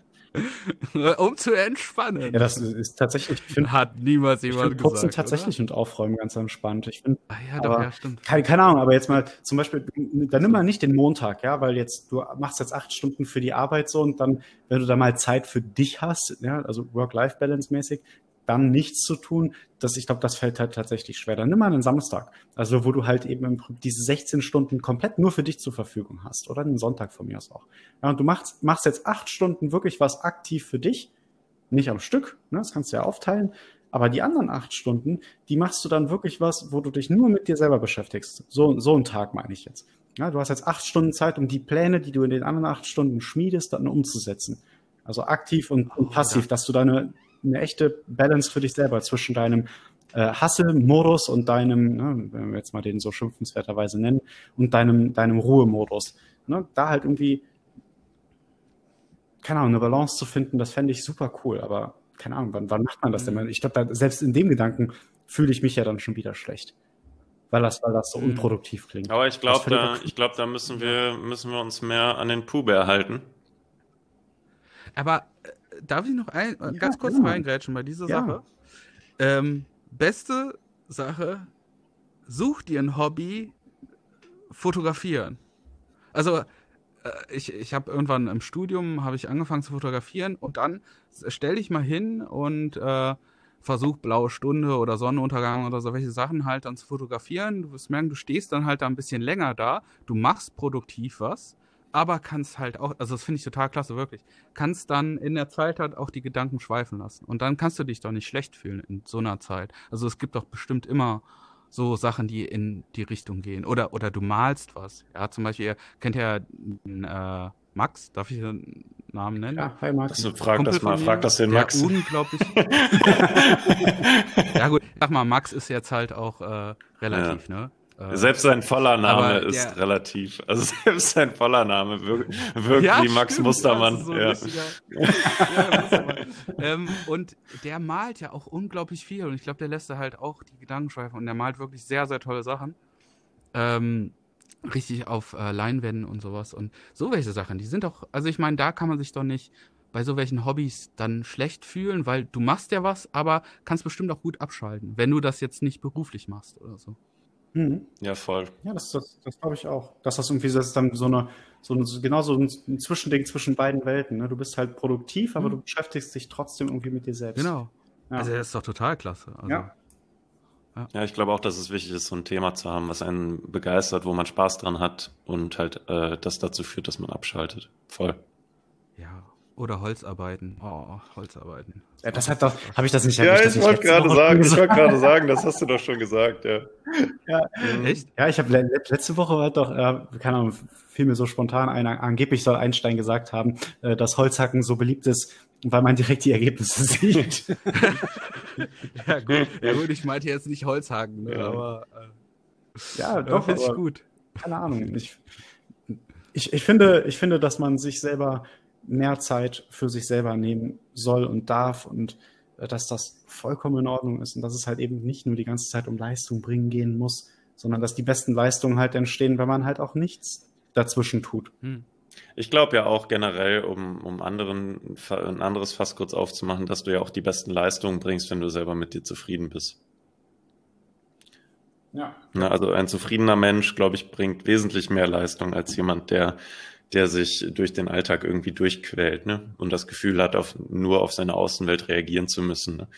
um zu entspannen. ja, das ist tatsächlich, ich finde, Hat niemals ich jemand find Putzen gesagt. tatsächlich und Aufräumen ganz entspannt. Ich finde, Oder? Ah, ja, doch, aber ja, stimmt. keine, keine Ahnung, aber jetzt mal zum Beispiel, dann nimm mal nicht den Montag, ja, weil jetzt, du machst jetzt acht Stunden für die Arbeit so und dann, wenn du da mal Zeit für dich hast, ja, also Work-Life-Balance mäßig, dann nichts zu tun, das, ich glaube, das fällt halt tatsächlich schwer. Dann nimm mal einen Samstag, also wo du halt eben diese 16 Stunden komplett nur für dich zur Verfügung hast oder einen Sonntag von mir aus auch. Ja, und du machst, machst jetzt acht Stunden wirklich was aktiv für dich, nicht am Stück, ne, das kannst du ja aufteilen, aber die anderen acht Stunden, die machst du dann wirklich was, wo du dich nur mit dir selber beschäftigst. So, so ein Tag meine ich jetzt. Ja, du hast jetzt acht Stunden Zeit, um die Pläne, die du in den anderen acht Stunden schmiedest, dann umzusetzen. Also aktiv und, und passiv, dass du deine eine echte Balance für dich selber zwischen deinem äh, Hustle-Modus und deinem, ne, wenn wir jetzt mal den so schimpfenswerterweise nennen, und deinem, deinem Ruhe-Modus. Ne, da halt irgendwie, keine Ahnung, eine Balance zu finden, das fände ich super cool, aber keine Ahnung, wann, wann macht man das denn? Mhm. Ich glaube, selbst in dem Gedanken fühle ich mich ja dann schon wieder schlecht. Weil das, weil das so mhm. unproduktiv klingt. Aber ich glaube, da, ich glaube, da müssen wir, müssen wir uns mehr an den Puber halten. Aber äh, darf ich noch ein, ja, ganz kurz ja. reingrätschen bei dieser ja. Sache? Ähm, beste Sache, such dir ein Hobby, fotografieren. Also, äh, ich, ich habe irgendwann im Studium habe ich angefangen zu fotografieren und dann stell dich mal hin und äh, versuch blaue Stunde oder Sonnenuntergang oder so welche Sachen halt dann zu fotografieren. Du wirst merken, du stehst dann halt da ein bisschen länger da, du machst produktiv was aber kannst halt auch, also das finde ich total klasse, wirklich, kannst dann in der Zeit halt auch die Gedanken schweifen lassen. Und dann kannst du dich doch nicht schlecht fühlen in so einer Zeit. Also es gibt doch bestimmt immer so Sachen, die in die Richtung gehen. Oder, oder du malst was. Ja, zum Beispiel, ihr kennt ja äh, Max, darf ich den Namen nennen? Ja, hi Max. Also, frag das mal, frag das den Max. Unglaublich. (laughs) ja gut, sag mal, Max ist jetzt halt auch äh, relativ, ja. ne? Äh, selbst sein voller Name ist der, relativ. Also (laughs) selbst sein voller Name wirkt, wirkt ja, wie Max stimmt, Mustermann. So ja ähm, und der malt ja auch unglaublich viel. Und ich glaube, der lässt da halt auch die Gedanken schweifen. Und der malt wirklich sehr, sehr tolle Sachen. Ähm, richtig auf äh, Leinwänden und sowas. Und so welche Sachen, die sind doch, also ich meine, da kann man sich doch nicht bei so welchen Hobbys dann schlecht fühlen, weil du machst ja was, aber kannst bestimmt auch gut abschalten, wenn du das jetzt nicht beruflich machst oder so. Mhm. Ja, voll. Ja, das, das, das glaube ich auch. Dass das irgendwie das ist dann so eine, so eine, genau so ein, ein Zwischending zwischen beiden Welten. Ne? Du bist halt produktiv, aber mhm. du beschäftigst dich trotzdem irgendwie mit dir selbst. Genau. Ja. Also das ist doch total klasse. Also, ja. ja. Ja, ich glaube auch, dass es wichtig ist, so ein Thema zu haben, was einen begeistert, wo man Spaß dran hat und halt äh, das dazu führt, dass man abschaltet. Voll. Ja, oder Holzarbeiten. Oh, Holzarbeiten. Ja, das hat doch, habe ich das nicht? Ja, ich, ich wollte gerade sagen, ich wollte gerade (laughs) sagen, das hast du doch schon gesagt, ja. Ja, mhm. echt? Ja, ich habe letzte Woche war doch, äh, keine Ahnung, fiel mir so spontan ein, angeblich soll Einstein gesagt haben, äh, dass Holzhacken so beliebt ist, weil man direkt die Ergebnisse (laughs) sieht. ja, gut. ja gut, ich meinte jetzt nicht Holzhaken, ne, ja. aber äh, ja, doch, finde ich gut. Keine Ahnung. Ich, ich, ich, finde, ich finde, dass man sich selber mehr Zeit für sich selber nehmen soll und darf und äh, dass das vollkommen in Ordnung ist und dass es halt eben nicht nur die ganze Zeit um Leistung bringen gehen muss, sondern dass die besten Leistungen halt entstehen, wenn man halt auch nichts dazwischen tut. Hm. Ich glaube ja auch generell, um, um anderen, ein anderes Fass kurz aufzumachen, dass du ja auch die besten Leistungen bringst, wenn du selber mit dir zufrieden bist. Ja. Na, also ein zufriedener Mensch, glaube ich, bringt wesentlich mehr Leistung als jemand, der der sich durch den Alltag irgendwie durchquält ne? und das Gefühl hat, auf, nur auf seine Außenwelt reagieren zu müssen. Ne?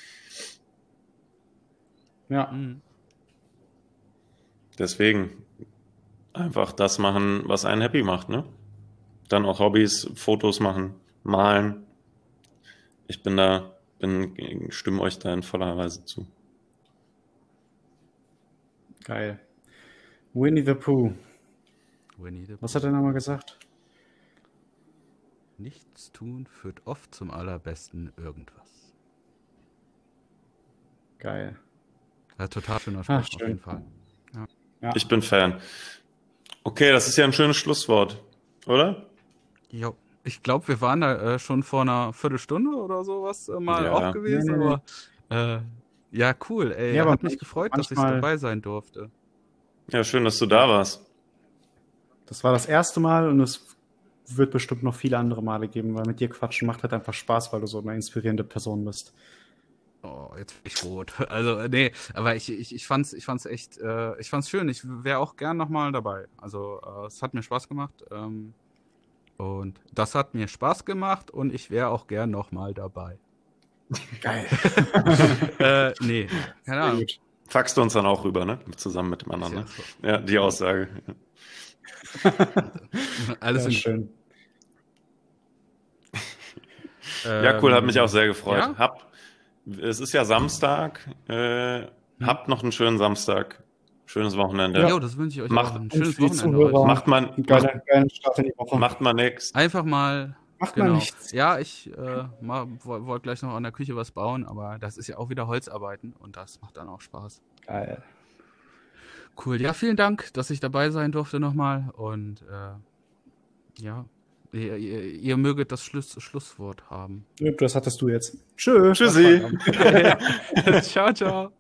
Ja. Mhm. Deswegen einfach das machen, was einen happy macht. Ne? Dann auch Hobbys, Fotos machen, malen. Ich bin da, bin, stimme euch da in voller Weise zu. Geil. Winnie the Pooh. Winnie the Pooh. Was hat er nochmal gesagt? Nichts tun führt oft zum allerbesten irgendwas. Geil. Ja, total schöner Spruch, auf jeden Fall. Ja. Ja. Ich bin Fan. Okay, das ist ja ein schönes Schlusswort, oder? Jo. Ich glaube, wir waren da äh, schon vor einer Viertelstunde oder sowas äh, mal ja. auch gewesen, nee, nee, aber äh, ja, cool. Ey, ja, hat mich gefreut, dass ich dabei sein durfte. Ja, schön, dass du da warst. Das war das erste Mal und es wird bestimmt noch viele andere Male geben, weil mit dir quatschen macht halt einfach Spaß, weil du so eine inspirierende Person bist. Oh, jetzt bin ich rot. (laughs) Also, nee, aber ich, ich, ich fand's, ich fand's echt, äh, ich fand's schön. Ich wäre auch gern nochmal dabei. Also, äh, es hat mir Spaß gemacht. Ähm, und das hat mir Spaß gemacht und ich wäre auch gern nochmal dabei. Geil. (laughs) äh, nee, keine Ahnung. Faxst du uns dann auch rüber, ne? Zusammen mit dem anderen, ne? Ja, Ja, die Aussage. (laughs) Alles in, schön. Ja, cool, hat mich auch sehr gefreut. ja? Hab, es ist ja Samstag. Äh, habt noch einen schönen Samstag. Schönes Wochenende. Ja, das wünsche ich euch Macht- auch. Ein schönes Wochenende Zuhörer- heute. Macht man, Start in die Woche. macht man nix. Einfach mal Macht Genau. man nichts. Ja, ich äh, wollte gleich noch an der Küche was bauen, aber das ist ja auch wieder Holzarbeiten und das macht dann auch Spaß. Geil. Cool. Ja, vielen Dank, dass ich dabei sein durfte nochmal und äh, ja, ihr, ihr, ihr möget das Schluss, Schlusswort haben. Das hattest du jetzt. Tschüss. Tschüssi. (laughs) ciao, ciao.